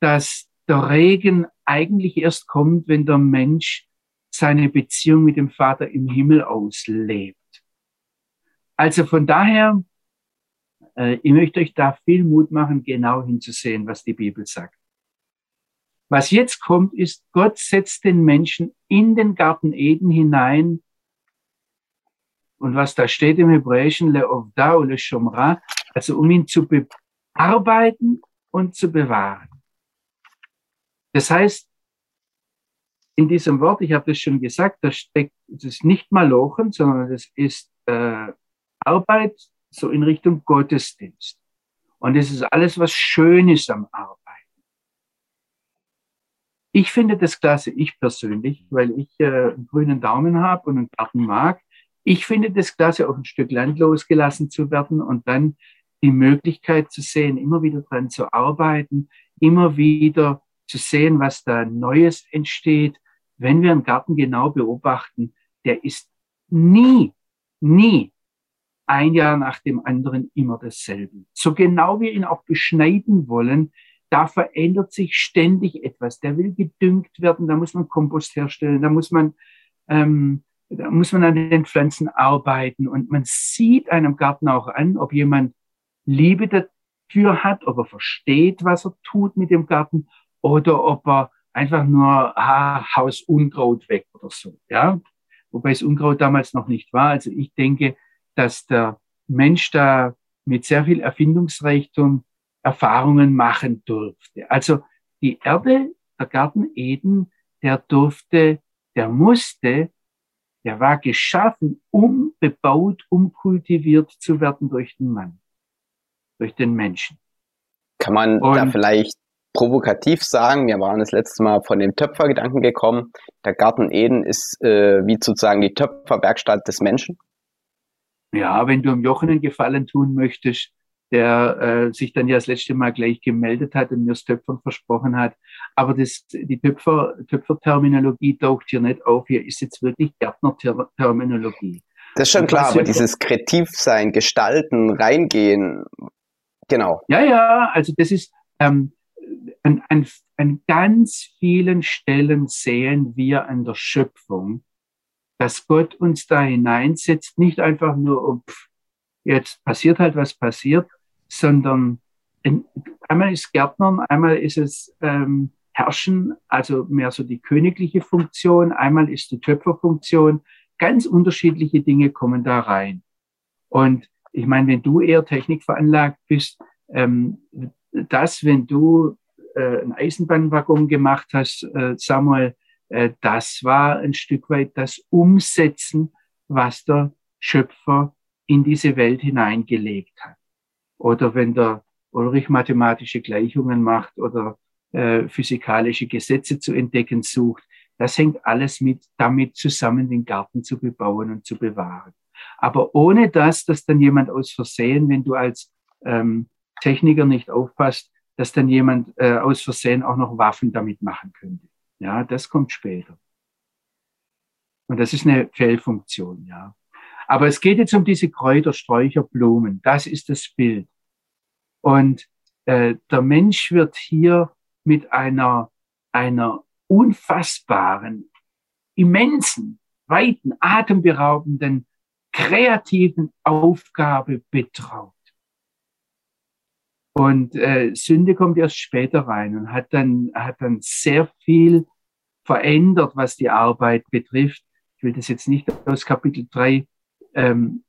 dass der Regen eigentlich erst kommt, wenn der Mensch seine Beziehung mit dem Vater im Himmel auslebt. Also von daher äh, ich möchte euch da viel Mut machen, genau hinzusehen, was die Bibel sagt. Was jetzt kommt, ist, Gott setzt den Menschen in den Garten Eden hinein. Und was da steht im Hebräischen, Leovda oder Shomra, also um ihn zu bearbeiten und zu bewahren. Das heißt, in diesem Wort, ich habe das schon gesagt, da steckt, es ist nicht Malochen, sondern es ist äh, Arbeit so in Richtung Gottesdienst. Und es ist alles, was schön ist am Arbeiten. Ich finde das klasse, ich persönlich, weil ich äh, einen grünen Daumen habe und einen Garten mag. Ich finde das klasse, auf ein Stück Land losgelassen zu werden und dann die Möglichkeit zu sehen, immer wieder dran zu arbeiten, immer wieder zu sehen, was da Neues entsteht. Wenn wir einen Garten genau beobachten, der ist nie, nie ein Jahr nach dem anderen immer dasselbe. So genau wir ihn auch beschneiden wollen, da verändert sich ständig etwas. Der will gedüngt werden, da muss man Kompost herstellen, da muss man, ähm, da muss man an den Pflanzen arbeiten und man sieht einem Garten auch an, ob jemand Liebe dafür hat, ob er versteht, was er tut mit dem Garten oder ob er einfach nur ah, Haus Unkraut weg oder so, ja. Wobei es Unkraut damals noch nicht war. Also ich denke, dass der Mensch da mit sehr viel Erfindungsreichtum Erfahrungen machen durfte. Also die Erde, der Garten Eden, der durfte, der musste, der war geschaffen, um bebaut, um kultiviert zu werden durch den Mann, durch den Menschen. Kann man Und, da vielleicht provokativ sagen, wir waren das letzte Mal von dem Töpfergedanken gekommen, der Garten Eden ist äh, wie sozusagen die Töpferwerkstatt des Menschen? Ja, wenn du Jochen einen Gefallen tun möchtest, der äh, sich dann ja das letzte Mal gleich gemeldet hat und mir das Töpfern versprochen hat. Aber das, die Töpfer, Töpferterminologie taucht hier nicht auf. Hier ist jetzt wirklich Gärtner-Terminologie. Das ist schon klar, aber dieses Kreativsein, Gestalten, Reingehen, genau. Ja, ja, also das ist ähm, an, an, an ganz vielen Stellen sehen wir an der Schöpfung, dass Gott uns da hineinsetzt, nicht einfach nur um, pff, jetzt passiert halt, was passiert, sondern in, einmal ist Gärtnern, einmal ist es ähm, Herrschen, also mehr so die königliche Funktion, einmal ist die Töpferfunktion. Ganz unterschiedliche Dinge kommen da rein. Und ich meine, wenn du eher technikveranlagt bist, ähm, das, wenn du äh, einen Eisenbahnwaggon gemacht hast, äh, Samuel, äh, das war ein Stück weit das Umsetzen, was der Schöpfer in diese Welt hineingelegt hat. Oder wenn der Ulrich mathematische Gleichungen macht oder äh, physikalische Gesetze zu entdecken sucht, das hängt alles mit damit zusammen, den Garten zu bebauen und zu bewahren. Aber ohne das, dass dann jemand aus Versehen, wenn du als ähm, Techniker nicht aufpasst, dass dann jemand äh, aus Versehen auch noch Waffen damit machen könnte. Ja, das kommt später. Und das ist eine Fehlfunktion, ja. Aber es geht jetzt um diese Kräuter, Sträucher, Blumen. Das ist das Bild. Und äh, der Mensch wird hier mit einer, einer unfassbaren, immensen, weiten, atemberaubenden, kreativen Aufgabe betraut. Und äh, Sünde kommt erst später rein und hat dann, hat dann sehr viel verändert, was die Arbeit betrifft. Ich will das jetzt nicht aus Kapitel 3 ähm,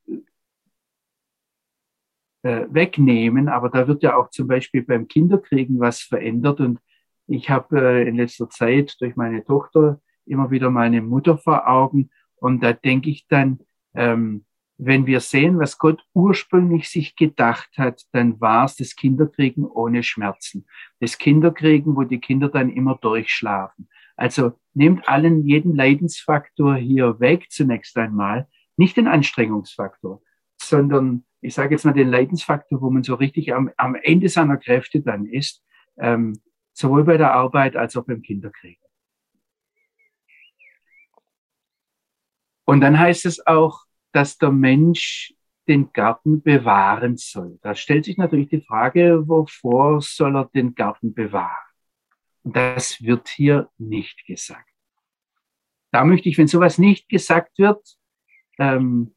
äh, wegnehmen. Aber da wird ja auch zum Beispiel beim Kinderkriegen was verändert. Und ich habe äh, in letzter Zeit durch meine Tochter immer wieder meine Mutter vor Augen. Und da denke ich dann, ähm, wenn wir sehen, was Gott ursprünglich sich gedacht hat, dann war es das Kinderkriegen ohne Schmerzen. Das Kinderkriegen, wo die Kinder dann immer durchschlafen. Also nehmt allen jeden Leidensfaktor hier weg zunächst einmal nicht den Anstrengungsfaktor, sondern ich sage jetzt mal den Leidensfaktor, wo man so richtig am, am Ende seiner Kräfte dann ist, ähm, sowohl bei der Arbeit als auch beim Kinderkriegen. Und dann heißt es auch, dass der Mensch den Garten bewahren soll. Da stellt sich natürlich die Frage, wovor soll er den Garten bewahren? Und das wird hier nicht gesagt. Da möchte ich, wenn sowas nicht gesagt wird, ähm,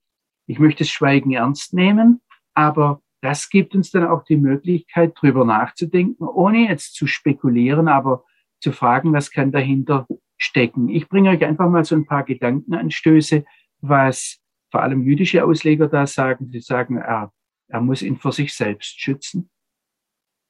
ich möchte das Schweigen ernst nehmen, aber das gibt uns dann auch die Möglichkeit, drüber nachzudenken, ohne jetzt zu spekulieren, aber zu fragen, was kann dahinter stecken. Ich bringe euch einfach mal so ein paar Gedankenanstöße, was vor allem jüdische Ausleger da sagen. Sie sagen, er, er muss ihn vor sich selbst schützen.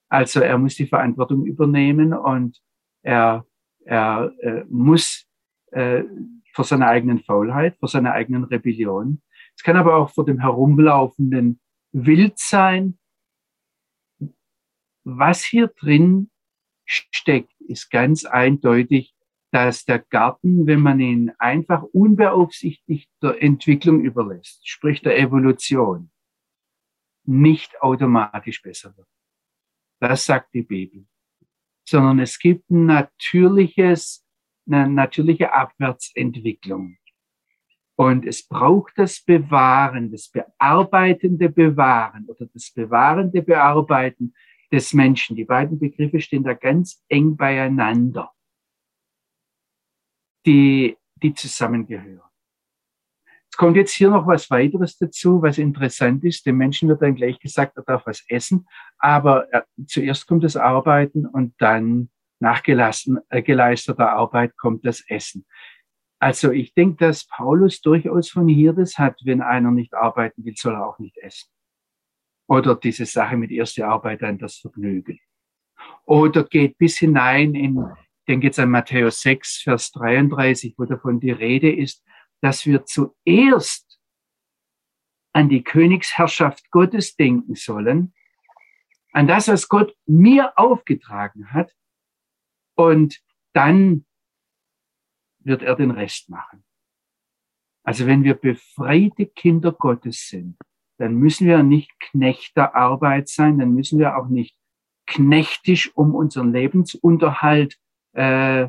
Also er muss die Verantwortung übernehmen und er Er äh, muss äh, vor seiner eigenen Faulheit, vor seiner eigenen Rebellion. Es kann aber auch vor dem herumlaufenden Wild sein. Was hier drin steckt, ist ganz eindeutig, dass der Garten, wenn man ihn einfach unbeaufsichtigt der Entwicklung überlässt, sprich der Evolution, nicht automatisch besser wird. Das sagt die Bibel. Sondern es gibt ein natürliches, eine natürliche Abwärtsentwicklung. Und es braucht das Bewahren, das bearbeitende Bewahren oder das bewahrende Bearbeiten des Menschen. Die beiden Begriffe stehen da ganz eng beieinander, die, die zusammengehören. Es kommt jetzt hier noch was weiteres dazu, was interessant ist. Dem Menschen wird dann gleich gesagt, er darf was essen, aber äh, zuerst kommt das Arbeiten und dann nach äh, geleisteter Arbeit kommt das Essen. Also ich denke, dass Paulus durchaus von hier das hat, wenn einer nicht arbeiten will, soll er auch nicht essen. Oder diese Sache mit erster Arbeit an das Vergnügen. Oder geht bis hinein in, ich denke jetzt an Matthäus 6, Vers 33, wo davon die Rede ist, dass wir zuerst an die Königsherrschaft Gottes denken sollen, an das, was Gott mir aufgetragen hat, und dann wird er den Rest machen. Also wenn wir befreite Kinder Gottes sind, dann müssen wir nicht Knecht Arbeit sein, dann müssen wir auch nicht knechtisch um unseren Lebensunterhalt äh,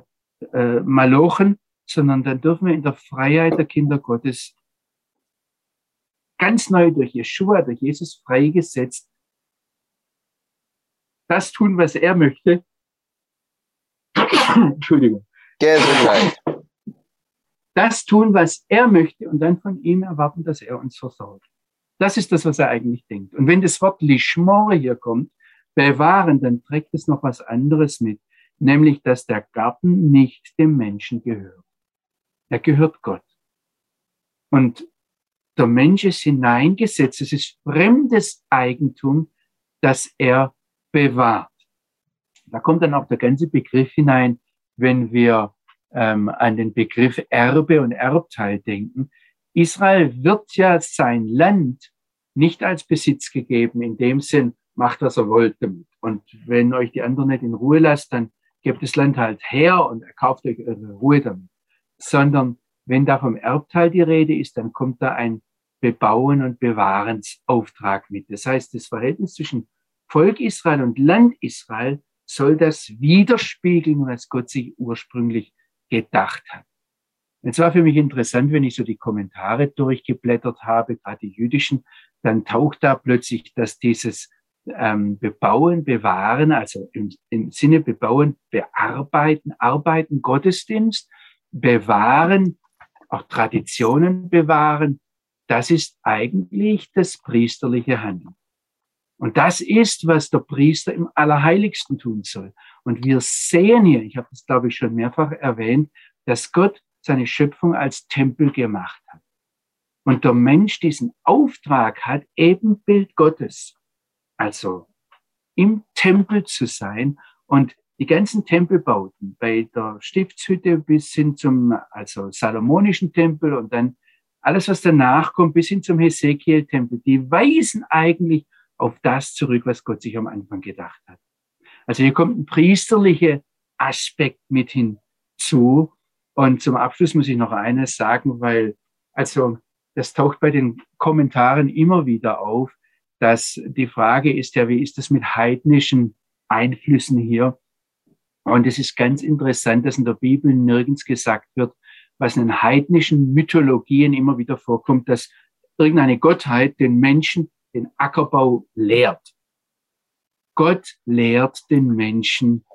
äh, malochen, sondern dann dürfen wir in der Freiheit der Kinder Gottes ganz neu durch Jeshua, durch Jesus freigesetzt, das tun, was er möchte. Entschuldigung. Gesundheit. Das tun, was er möchte und dann von ihm erwarten, dass er uns versorgt. Das ist das, was er eigentlich denkt. Und wenn das Wort Lishmore hier kommt, bewahren, dann trägt es noch was anderes mit, nämlich, dass der Garten nicht dem Menschen gehört. Er gehört Gott. Und der Mensch ist hineingesetzt. Es ist fremdes Eigentum, das er bewahrt. Da kommt dann auch der ganze Begriff hinein, wenn wir ähm, an den Begriff Erbe und Erbteil denken. Israel wird ja sein Land nicht als Besitz gegeben, in dem Sinn, macht, was er wollt damit. Und wenn euch die anderen nicht in Ruhe lasst, dann gebt das Land halt her und kauft euch eure Ruhe damit sondern wenn da vom Erbteil die Rede ist, dann kommt da ein Bebauen und Bewahrensauftrag mit. Das heißt, das Verhältnis zwischen Volk Israel und Land Israel soll das widerspiegeln, was Gott sich ursprünglich gedacht hat. Es war für mich interessant, wenn ich so die Kommentare durchgeblättert habe, gerade die jüdischen, dann taucht da plötzlich, dass dieses ähm, Bebauen, Bewahren, also im, im Sinne Bebauen, Bearbeiten, Arbeiten, Gottesdienst bewahren, auch Traditionen bewahren, das ist eigentlich das priesterliche Handeln. Und das ist, was der Priester im Allerheiligsten tun soll. Und wir sehen hier, ich habe das glaube ich schon mehrfach erwähnt, dass Gott seine Schöpfung als Tempel gemacht hat. Und der Mensch diesen Auftrag hat, Ebenbild Gottes, also im Tempel zu sein und die ganzen Tempelbauten, bei der Stiftshütte bis hin zum also Salomonischen Tempel und dann alles, was danach kommt, bis hin zum Hesekiel-Tempel, die weisen eigentlich auf das zurück, was Gott sich am Anfang gedacht hat. Also hier kommt ein priesterlicher Aspekt mit hinzu. Und zum Abschluss muss ich noch eines sagen, weil also das taucht bei den Kommentaren immer wieder auf, dass die Frage ist ja, wie ist das mit heidnischen Einflüssen hier? Und es ist ganz interessant, dass in der Bibel nirgends gesagt wird, was in heidnischen Mythologien immer wieder vorkommt, dass irgendeine Gottheit den Menschen den Ackerbau lehrt. Gott lehrt den Menschen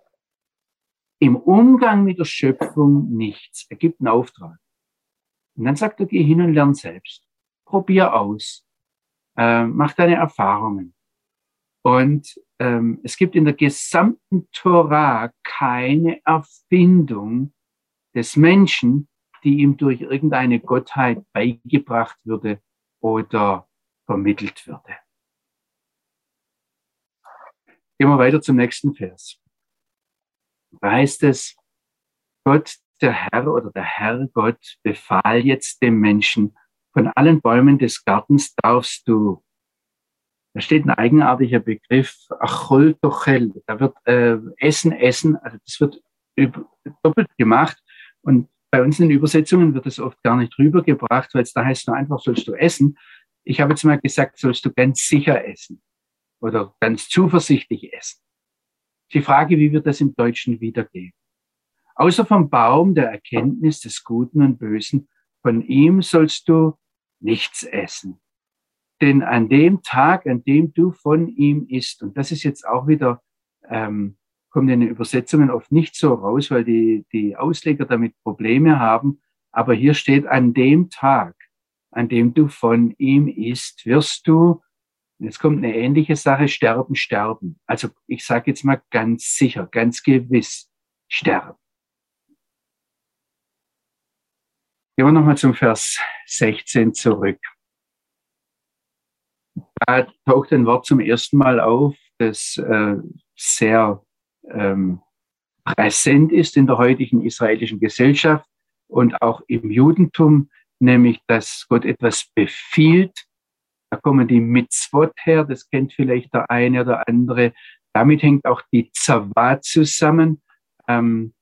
im Umgang mit der Schöpfung nichts. Er gibt einen Auftrag. Und dann sagt er, geh hin und lern selbst. Probier aus. Äh, mach deine Erfahrungen. Und ähm, es gibt in der gesamten Torah keine Erfindung des Menschen, die ihm durch irgendeine Gottheit beigebracht würde oder vermittelt würde. Gehen wir weiter zum nächsten Vers. Da heißt es, Gott, der Herr oder der Herr Gott befahl jetzt dem Menschen, von allen Bäumen des Gartens darfst du, da steht ein eigenartiger Begriff, Achol Tochel, da wird äh, Essen, Essen, also das wird doppelt gemacht und bei uns in den Übersetzungen wird es oft gar nicht rübergebracht, weil es da heißt nur einfach, sollst du essen. Ich habe jetzt mal gesagt, sollst du ganz sicher essen oder ganz zuversichtlich essen. Die Frage, wie wird das im Deutschen wiedergeben? Außer vom Baum der Erkenntnis des Guten und Bösen, von ihm sollst du nichts essen. Denn an dem Tag, an dem du von ihm isst, und das ist jetzt auch wieder, ähm, kommt in den Übersetzungen oft nicht so raus, weil die, die Ausleger damit Probleme haben, aber hier steht, an dem Tag, an dem du von ihm isst, wirst du Jetzt kommt eine ähnliche Sache, sterben, sterben. Also ich sage jetzt mal ganz sicher, ganz gewiss, sterben. Gehen wir nochmal zum Vers 16 zurück. Da taucht ein Wort zum ersten Mal auf, das äh, sehr ähm, präsent ist in der heutigen israelischen Gesellschaft und auch im Judentum, nämlich dass Gott etwas befiehlt da kommen die Mitzvot her, das kennt vielleicht der eine oder andere. Damit hängt auch die Zawat zusammen. Ähm,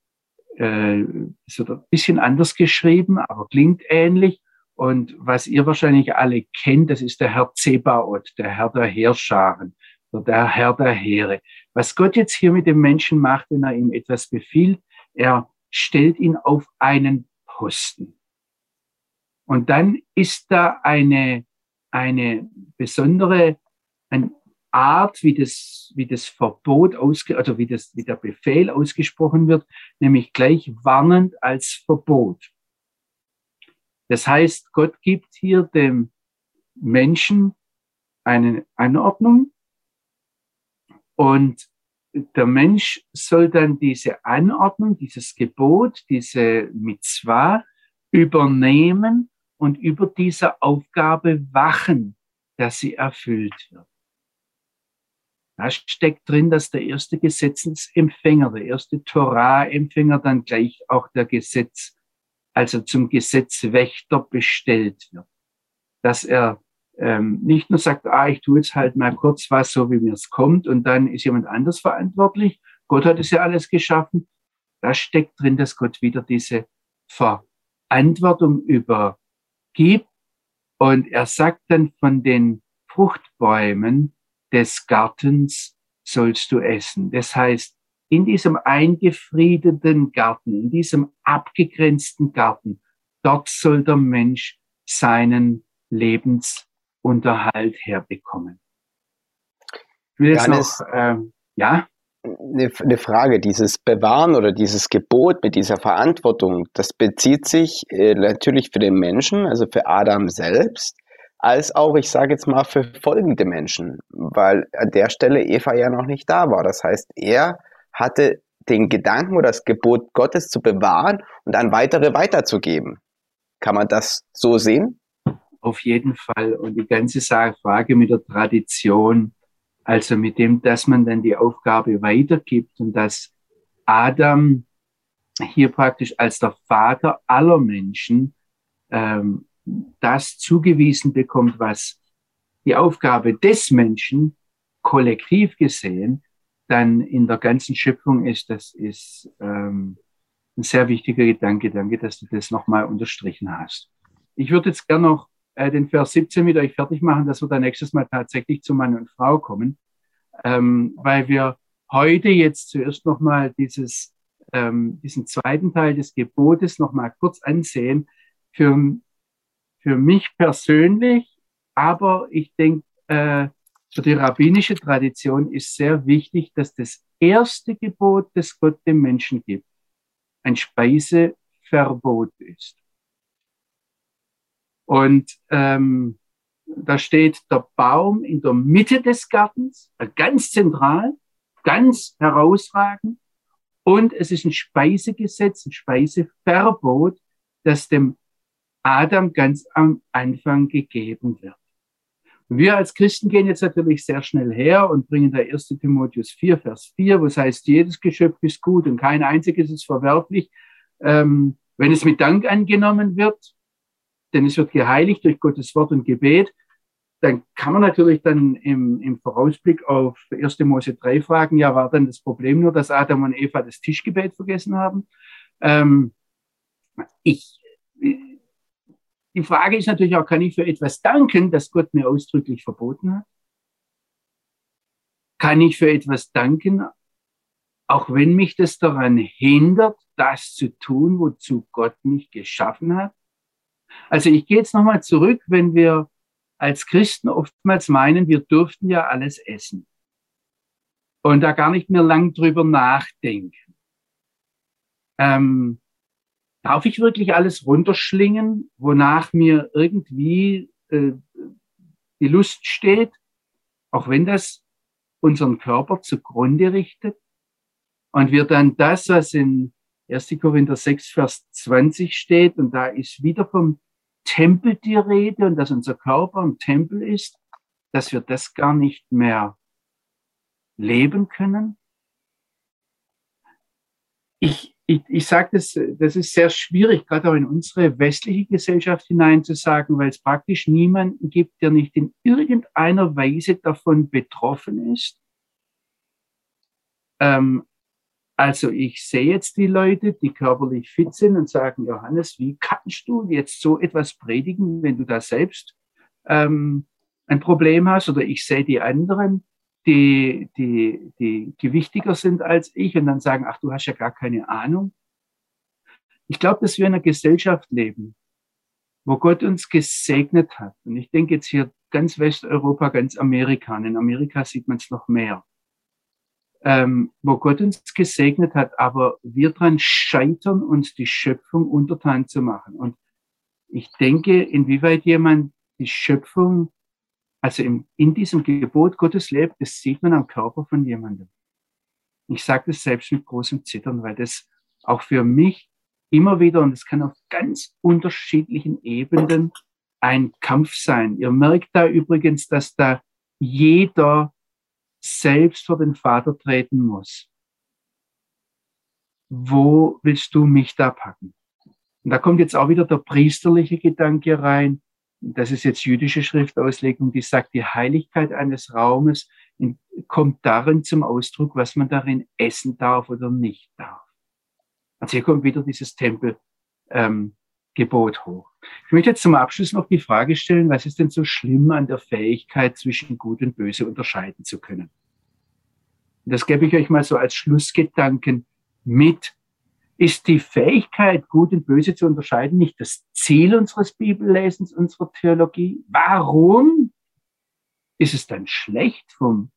äh, ist ein bisschen anders geschrieben, aber klingt ähnlich. Und was ihr wahrscheinlich alle kennt, das ist der Herr Zebaoth, der Herr der Heerscharen der Herr der Heere. Was Gott jetzt hier mit dem Menschen macht, wenn er ihm etwas befiehlt, er stellt ihn auf einen Posten. Und dann ist da eine eine besondere eine Art, wie das, wie das Verbot ausge, also wie das, wie der Befehl ausgesprochen wird, nämlich gleich warnend als Verbot. Das heißt, Gott gibt hier dem Menschen eine Anordnung und der Mensch soll dann diese Anordnung, dieses Gebot, diese Mitzvah übernehmen und über dieser Aufgabe wachen, dass sie erfüllt wird. Da steckt drin, dass der erste Gesetzesempfänger, der erste Torah-Empfänger dann gleich auch der Gesetz, also zum Gesetzwächter bestellt wird. Dass er ähm, nicht nur sagt, ah, ich tue jetzt halt mal kurz was, so wie mir es kommt, und dann ist jemand anders verantwortlich. Gott hat es ja alles geschaffen. Da steckt drin, dass Gott wieder diese Verantwortung über gibt. Und er sagt dann von den Fruchtbäumen des Gartens sollst du essen. Das heißt, in diesem eingefriedeten Garten, in diesem abgegrenzten Garten, dort soll der Mensch seinen Lebensunterhalt herbekommen. Ich will jetzt Johannes, noch, äh, ja? Eine, eine Frage, dieses Bewahren oder dieses Gebot mit dieser Verantwortung, das bezieht sich äh, natürlich für den Menschen, also für Adam selbst, als auch, ich sage jetzt mal, für folgende Menschen, weil an der Stelle Eva ja noch nicht da war. Das heißt, er hatte den Gedanken oder das Gebot Gottes zu bewahren und an weitere weiterzugeben. Kann man das so sehen? Auf jeden Fall. Und die ganze Frage mit der Tradition, also mit dem, dass man dann die Aufgabe weitergibt und dass Adam hier praktisch als der Vater aller Menschen ähm, das zugewiesen bekommt, was die Aufgabe des Menschen kollektiv gesehen dann in der ganzen Schöpfung ist, das ist ähm, ein sehr wichtiger Gedanke. Danke, dass du das nochmal unterstrichen hast. Ich würde jetzt gerne noch äh, den Vers 17 mit euch fertig machen, dass wir dann nächstes Mal tatsächlich zu Mann und Frau kommen, ähm, weil wir heute jetzt zuerst nochmal dieses, ähm, diesen zweiten Teil des Gebotes nochmal kurz ansehen. Für, für mich persönlich, aber ich denke, äh, für die rabbinische Tradition ist sehr wichtig, dass das erste Gebot, das Gott dem Menschen gibt, ein Speiseverbot ist. Und ähm, da steht der Baum in der Mitte des Gartens, äh, ganz zentral, ganz herausragend. Und es ist ein Speisegesetz, ein Speiseverbot, das dem Adam ganz am Anfang gegeben wird. Und wir als Christen gehen jetzt natürlich sehr schnell her und bringen da 1. Timotheus 4, Vers 4, wo es heißt, jedes Geschöpf ist gut und kein einziges ist verwerflich. ähm, wenn es mit Dank angenommen wird, denn es wird geheiligt durch Gottes Wort und Gebet, dann kann man natürlich dann im, im Vorausblick auf 1. Mose 3 fragen, ja, war dann das Problem nur, dass Adam und Eva das Tischgebet vergessen haben? Ähm, ich, die Frage ist natürlich auch, kann ich für etwas danken, das Gott mir ausdrücklich verboten hat? Kann ich für etwas danken, auch wenn mich das daran hindert, das zu tun, wozu Gott mich geschaffen hat? Also ich gehe jetzt nochmal zurück, wenn wir als Christen oftmals meinen, wir dürften ja alles essen und da gar nicht mehr lang drüber nachdenken. Ähm, darf ich wirklich alles runterschlingen, wonach mir irgendwie äh, die Lust steht, auch wenn das unseren Körper zugrunde richtet? Und wir dann das, was in 1. Korinther 6, Vers 20 steht, und da ist wieder vom Tempel die Rede und dass unser Körper ein Tempel ist, dass wir das gar nicht mehr leben können. Ich, ich, ich sage das, das ist sehr schwierig, gerade auch in unsere westliche Gesellschaft hineinzusagen, weil es praktisch niemanden gibt, der nicht in irgendeiner Weise davon betroffen ist. Ähm, also ich sehe jetzt die Leute, die körperlich fit sind und sagen, Johannes, wie kannst du jetzt so etwas predigen, wenn du da selbst ähm, ein Problem hast? Oder ich sehe die anderen, die, die, die gewichtiger sind als ich und dann sagen, ach, du hast ja gar keine Ahnung. Ich glaube, dass wir in einer Gesellschaft leben, wo Gott uns gesegnet hat. Und ich denke jetzt hier ganz Westeuropa, ganz Amerika. In Amerika sieht man es noch mehr ähm, wo Gott uns gesegnet hat, aber wir dran scheitern, uns die Schöpfung untertan zu machen. Und ich denke, inwieweit jemand die Schöpfung, also im, in diesem Gebot Gottes lebt, das sieht man am Körper von jemandem. Ich sage das selbst mit großem Zittern, weil das auch für mich immer wieder, und es kann auf ganz unterschiedlichen Ebenen ein Kampf sein. Ihr merkt da übrigens, dass da jeder selbst vor den Vater treten muss. Wo willst du mich da packen? Und da kommt jetzt auch wieder der priesterliche Gedanke rein. Das ist jetzt jüdische Schriftauslegung, die sagt, die Heiligkeit eines Raumes kommt darin zum Ausdruck, was man darin essen darf oder nicht darf. Also hier kommt wieder dieses Tempelgebot ähm, hoch. Ich möchte jetzt zum Abschluss noch die Frage stellen, was ist denn so schlimm an der Fähigkeit, zwischen Gut und Böse unterscheiden zu können? das gebe ich euch mal so als Schlussgedanken mit. Ist die Fähigkeit, Gut und Böse zu unterscheiden, nicht das Ziel unseres Bibellesens, unserer Theologie? Warum ist es dann schlecht, vom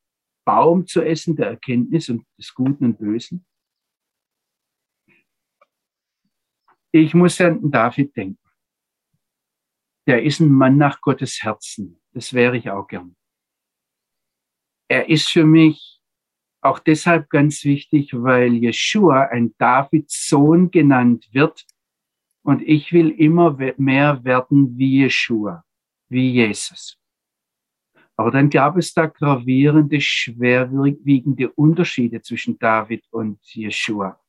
Baum zu essen, der Erkenntnis und des Guten und Bösen? Ich muss an David denken der ist ein Mann nach Gottes Herzen. Das wäre ich auch gern. Er ist für mich auch deshalb ganz wichtig, weil Jeshua ein Davids Sohn genannt wird. Und ich will immer mehr werden wie Jeshua, wie Jesus. Aber dann gab es da gravierende, schwerwiegende Unterschiede zwischen David und Jeshua.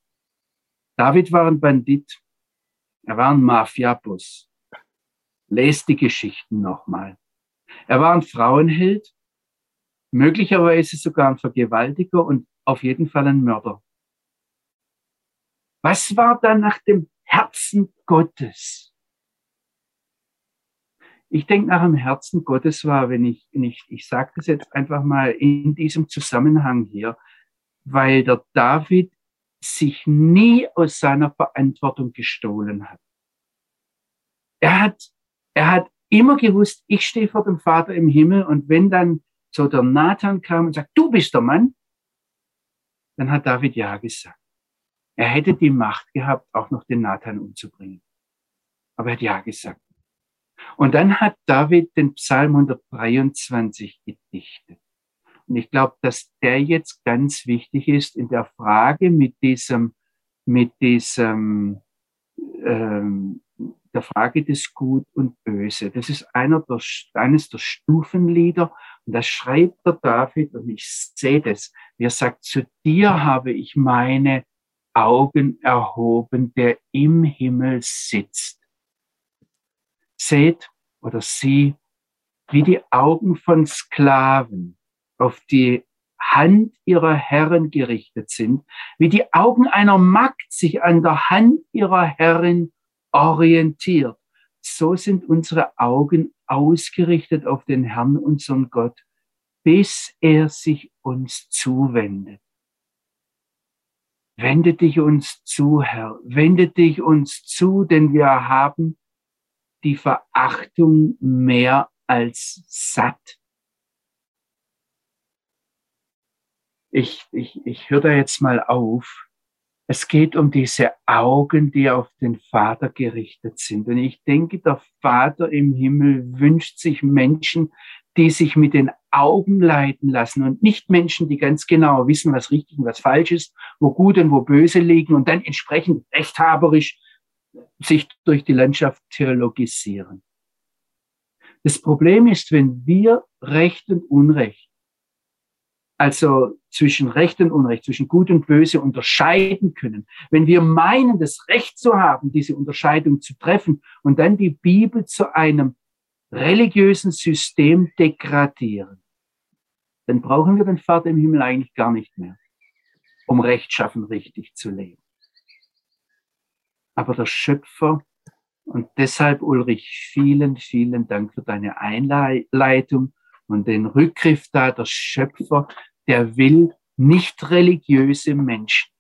David war ein Bandit. Er war ein Mafiaboss. Lest die Geschichten nochmal. Er war ein Frauenheld, möglicherweise sogar ein Vergewaltiger und auf jeden Fall ein Mörder. Was war da nach dem Herzen Gottes? Ich denke, nach dem Herzen Gottes war, wenn ich, wenn ich, ich sage das jetzt einfach mal in diesem Zusammenhang hier, weil der David sich nie aus seiner Verantwortung gestohlen hat. Er hat er hat immer gewusst, ich stehe vor dem Vater im Himmel und wenn dann so der Nathan kam und sagt, du bist der Mann, dann hat David ja gesagt. Er hätte die Macht gehabt, auch noch den Nathan umzubringen. Aber er hat ja gesagt. Und dann hat David den Psalm 123 gedichtet. Und ich glaube, dass der jetzt ganz wichtig ist in der Frage mit diesem, mit diesem ähm, der Frage des Gut und Böse. Das ist einer der, eines der Stufenlieder und das schreibt der David und ich sehe das. Er sagt, zu dir habe ich meine Augen erhoben, der im Himmel sitzt. Seht oder sieh, wie die Augen von Sklaven auf die Hand ihrer Herren gerichtet sind, wie die Augen einer Magd sich an der Hand ihrer Herrin orientiert. So sind unsere Augen ausgerichtet auf den Herrn, unseren Gott, bis er sich uns zuwendet. Wende dich uns zu, Herr, wende dich uns zu, denn wir haben die Verachtung mehr als satt. Ich, ich, ich höre da jetzt mal auf. Es geht um diese Augen, die auf den Vater gerichtet sind. Und ich denke, der Vater im Himmel wünscht sich Menschen, die sich mit den Augen leiten lassen und nicht Menschen, die ganz genau wissen, was richtig und was falsch ist, wo gut und wo böse liegen und dann entsprechend rechthaberisch sich durch die Landschaft theologisieren. Das Problem ist, wenn wir Recht und Unrecht, also zwischen Recht und Unrecht, zwischen Gut und Böse unterscheiden können, wenn wir meinen, das Recht zu haben, diese Unterscheidung zu treffen und dann die Bibel zu einem religiösen System degradieren, dann brauchen wir den Vater im Himmel eigentlich gar nicht mehr, um rechtschaffen richtig zu leben. Aber der Schöpfer, und deshalb Ulrich, vielen, vielen Dank für deine Einleitung und den Rückgriff da, der Schöpfer, der will nicht religiöse Menschen.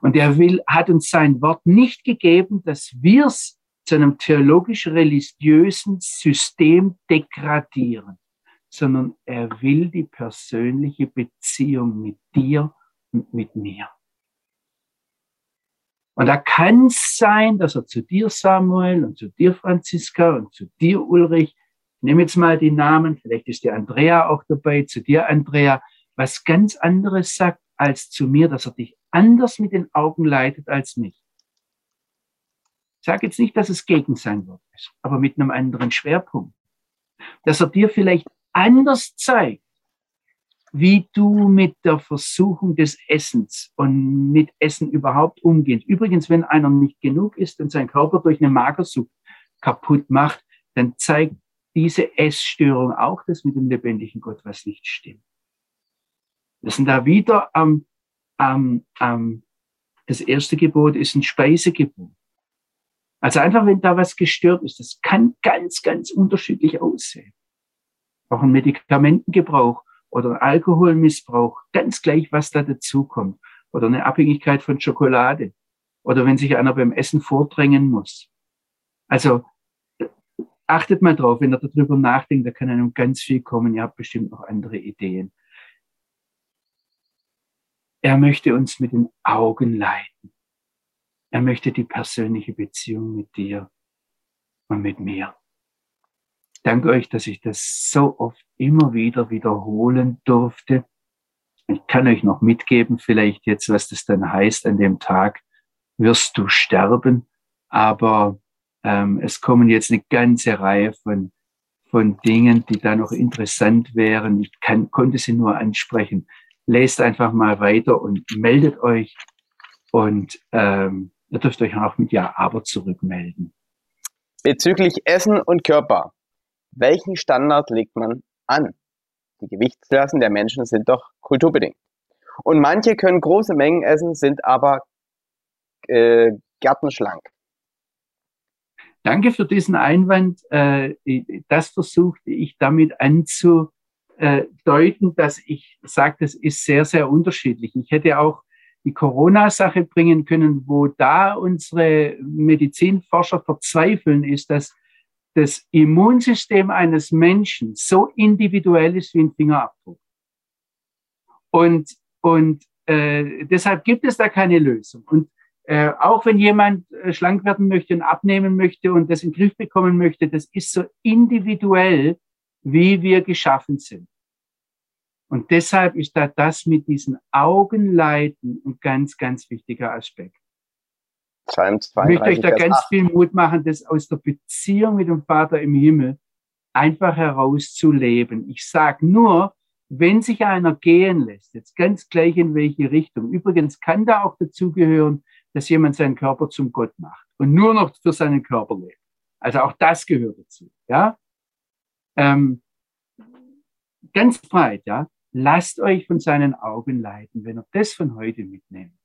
Und er will, hat uns sein Wort nicht gegeben, dass wir es zu einem theologisch-religiösen System degradieren, sondern er will die persönliche Beziehung mit dir und mit mir. Und da kann es sein, dass er zu dir, Samuel, und zu dir, Franziska, und zu dir, Ulrich, ich nehme jetzt mal die Namen, vielleicht ist die Andrea auch dabei, zu dir, Andrea, was ganz anderes sagt als zu mir, dass er dich anders mit den Augen leitet als mich. Ich sage jetzt nicht, dass es gegen sein Wort ist, aber mit einem anderen Schwerpunkt. Dass er dir vielleicht anders zeigt, wie du mit der Versuchung des Essens und mit Essen überhaupt umgehst. Übrigens, wenn einer nicht genug isst und sein Körper durch eine Magersucht kaputt macht, dann zeigt diese Essstörung auch, dass mit dem lebendigen Gott was nicht stimmt. Wir sind da wieder am, am, am, das erste Gebot ist ein Speisegebot. Also einfach, wenn da was gestört ist, das kann ganz, ganz unterschiedlich aussehen. Auch ein Medikamentengebrauch oder ein Alkoholmissbrauch, ganz gleich, was da dazukommt. Oder eine Abhängigkeit von Schokolade. Oder wenn sich einer beim Essen vordrängen muss. Also achtet mal drauf, wenn ihr darüber nachdenkt, da kann einem ganz viel kommen. Ihr habt bestimmt noch andere Ideen. Er möchte uns mit den Augen leiten. Er möchte die persönliche Beziehung mit dir und mit mir. Danke euch, dass ich das so oft immer wieder wiederholen durfte. Ich kann euch noch mitgeben, vielleicht jetzt, was das dann heißt an dem Tag, wirst du sterben. Aber ähm, es kommen jetzt eine ganze Reihe von, von Dingen, die da noch interessant wären. Ich kann, konnte sie nur ansprechen lest einfach mal weiter und meldet euch. Und ähm, ihr dürft euch auch mit Ja, aber zurückmelden. Bezüglich Essen und Körper. Welchen Standard legt man an? Die Gewichtsklassen der Menschen sind doch kulturbedingt. Und manche können große Mengen essen, sind aber äh, gärtenschlank. Danke für diesen Einwand. Äh, das versuchte ich damit anzu, äh, deuten, dass ich sage, das ist sehr, sehr unterschiedlich. Ich hätte auch die Corona-Sache bringen können, wo da unsere Medizinforscher verzweifeln, ist, dass das Immunsystem eines Menschen so individuell ist wie ein Fingerabdruck. Und, und äh, deshalb gibt es da keine Lösung. Und äh, auch wenn jemand äh, schlank werden möchte und abnehmen möchte und das in den Griff bekommen möchte, das ist so individuell, wie wir geschaffen sind. Und deshalb ist da das mit diesen Augenleiten ein ganz, ganz wichtiger Aspekt. Psalm 32, ich möchte euch da ganz 8. viel Mut machen, das aus der Beziehung mit dem Vater im Himmel einfach herauszuleben. Ich sage nur, wenn sich einer gehen lässt, jetzt ganz gleich in welche Richtung, übrigens kann da auch dazugehören, dass jemand seinen Körper zum Gott macht und nur noch für seinen Körper lebt. Also auch das gehört dazu, ja. Ähm, ganz breit, ja. Lasst euch von seinen Augen leiten, wenn ihr das von heute mitnehmt.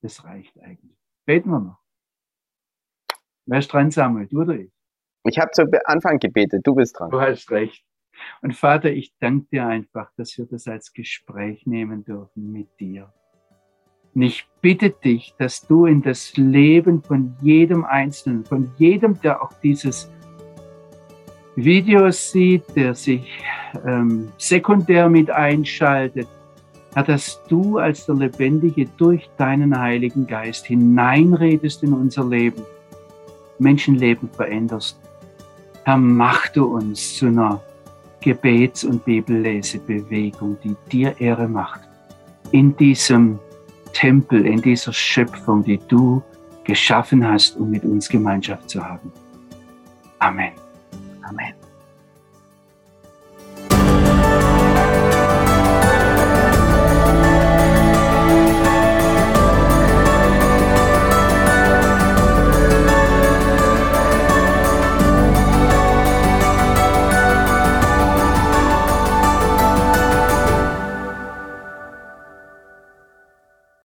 Das reicht eigentlich. Beten wir noch. Wer ist dran, Samuel? Du oder ich? Ich habe zu Anfang gebetet, du bist dran. Du hast recht. Und Vater, ich danke dir einfach, dass wir das als Gespräch nehmen dürfen mit dir. Und ich bitte dich, dass du in das Leben von jedem Einzelnen, von jedem, der auch dieses Video sieht, der sich ähm, sekundär mit einschaltet, Herr, dass du als der Lebendige durch deinen Heiligen Geist hineinredest in unser Leben, Menschenleben veränderst. Herr, mach du uns zu einer Gebets- und Bibellesebewegung, die dir Ehre macht. In diesem Tempel, in dieser Schöpfung, die du geschaffen hast, um mit uns Gemeinschaft zu haben. Amen. Amen.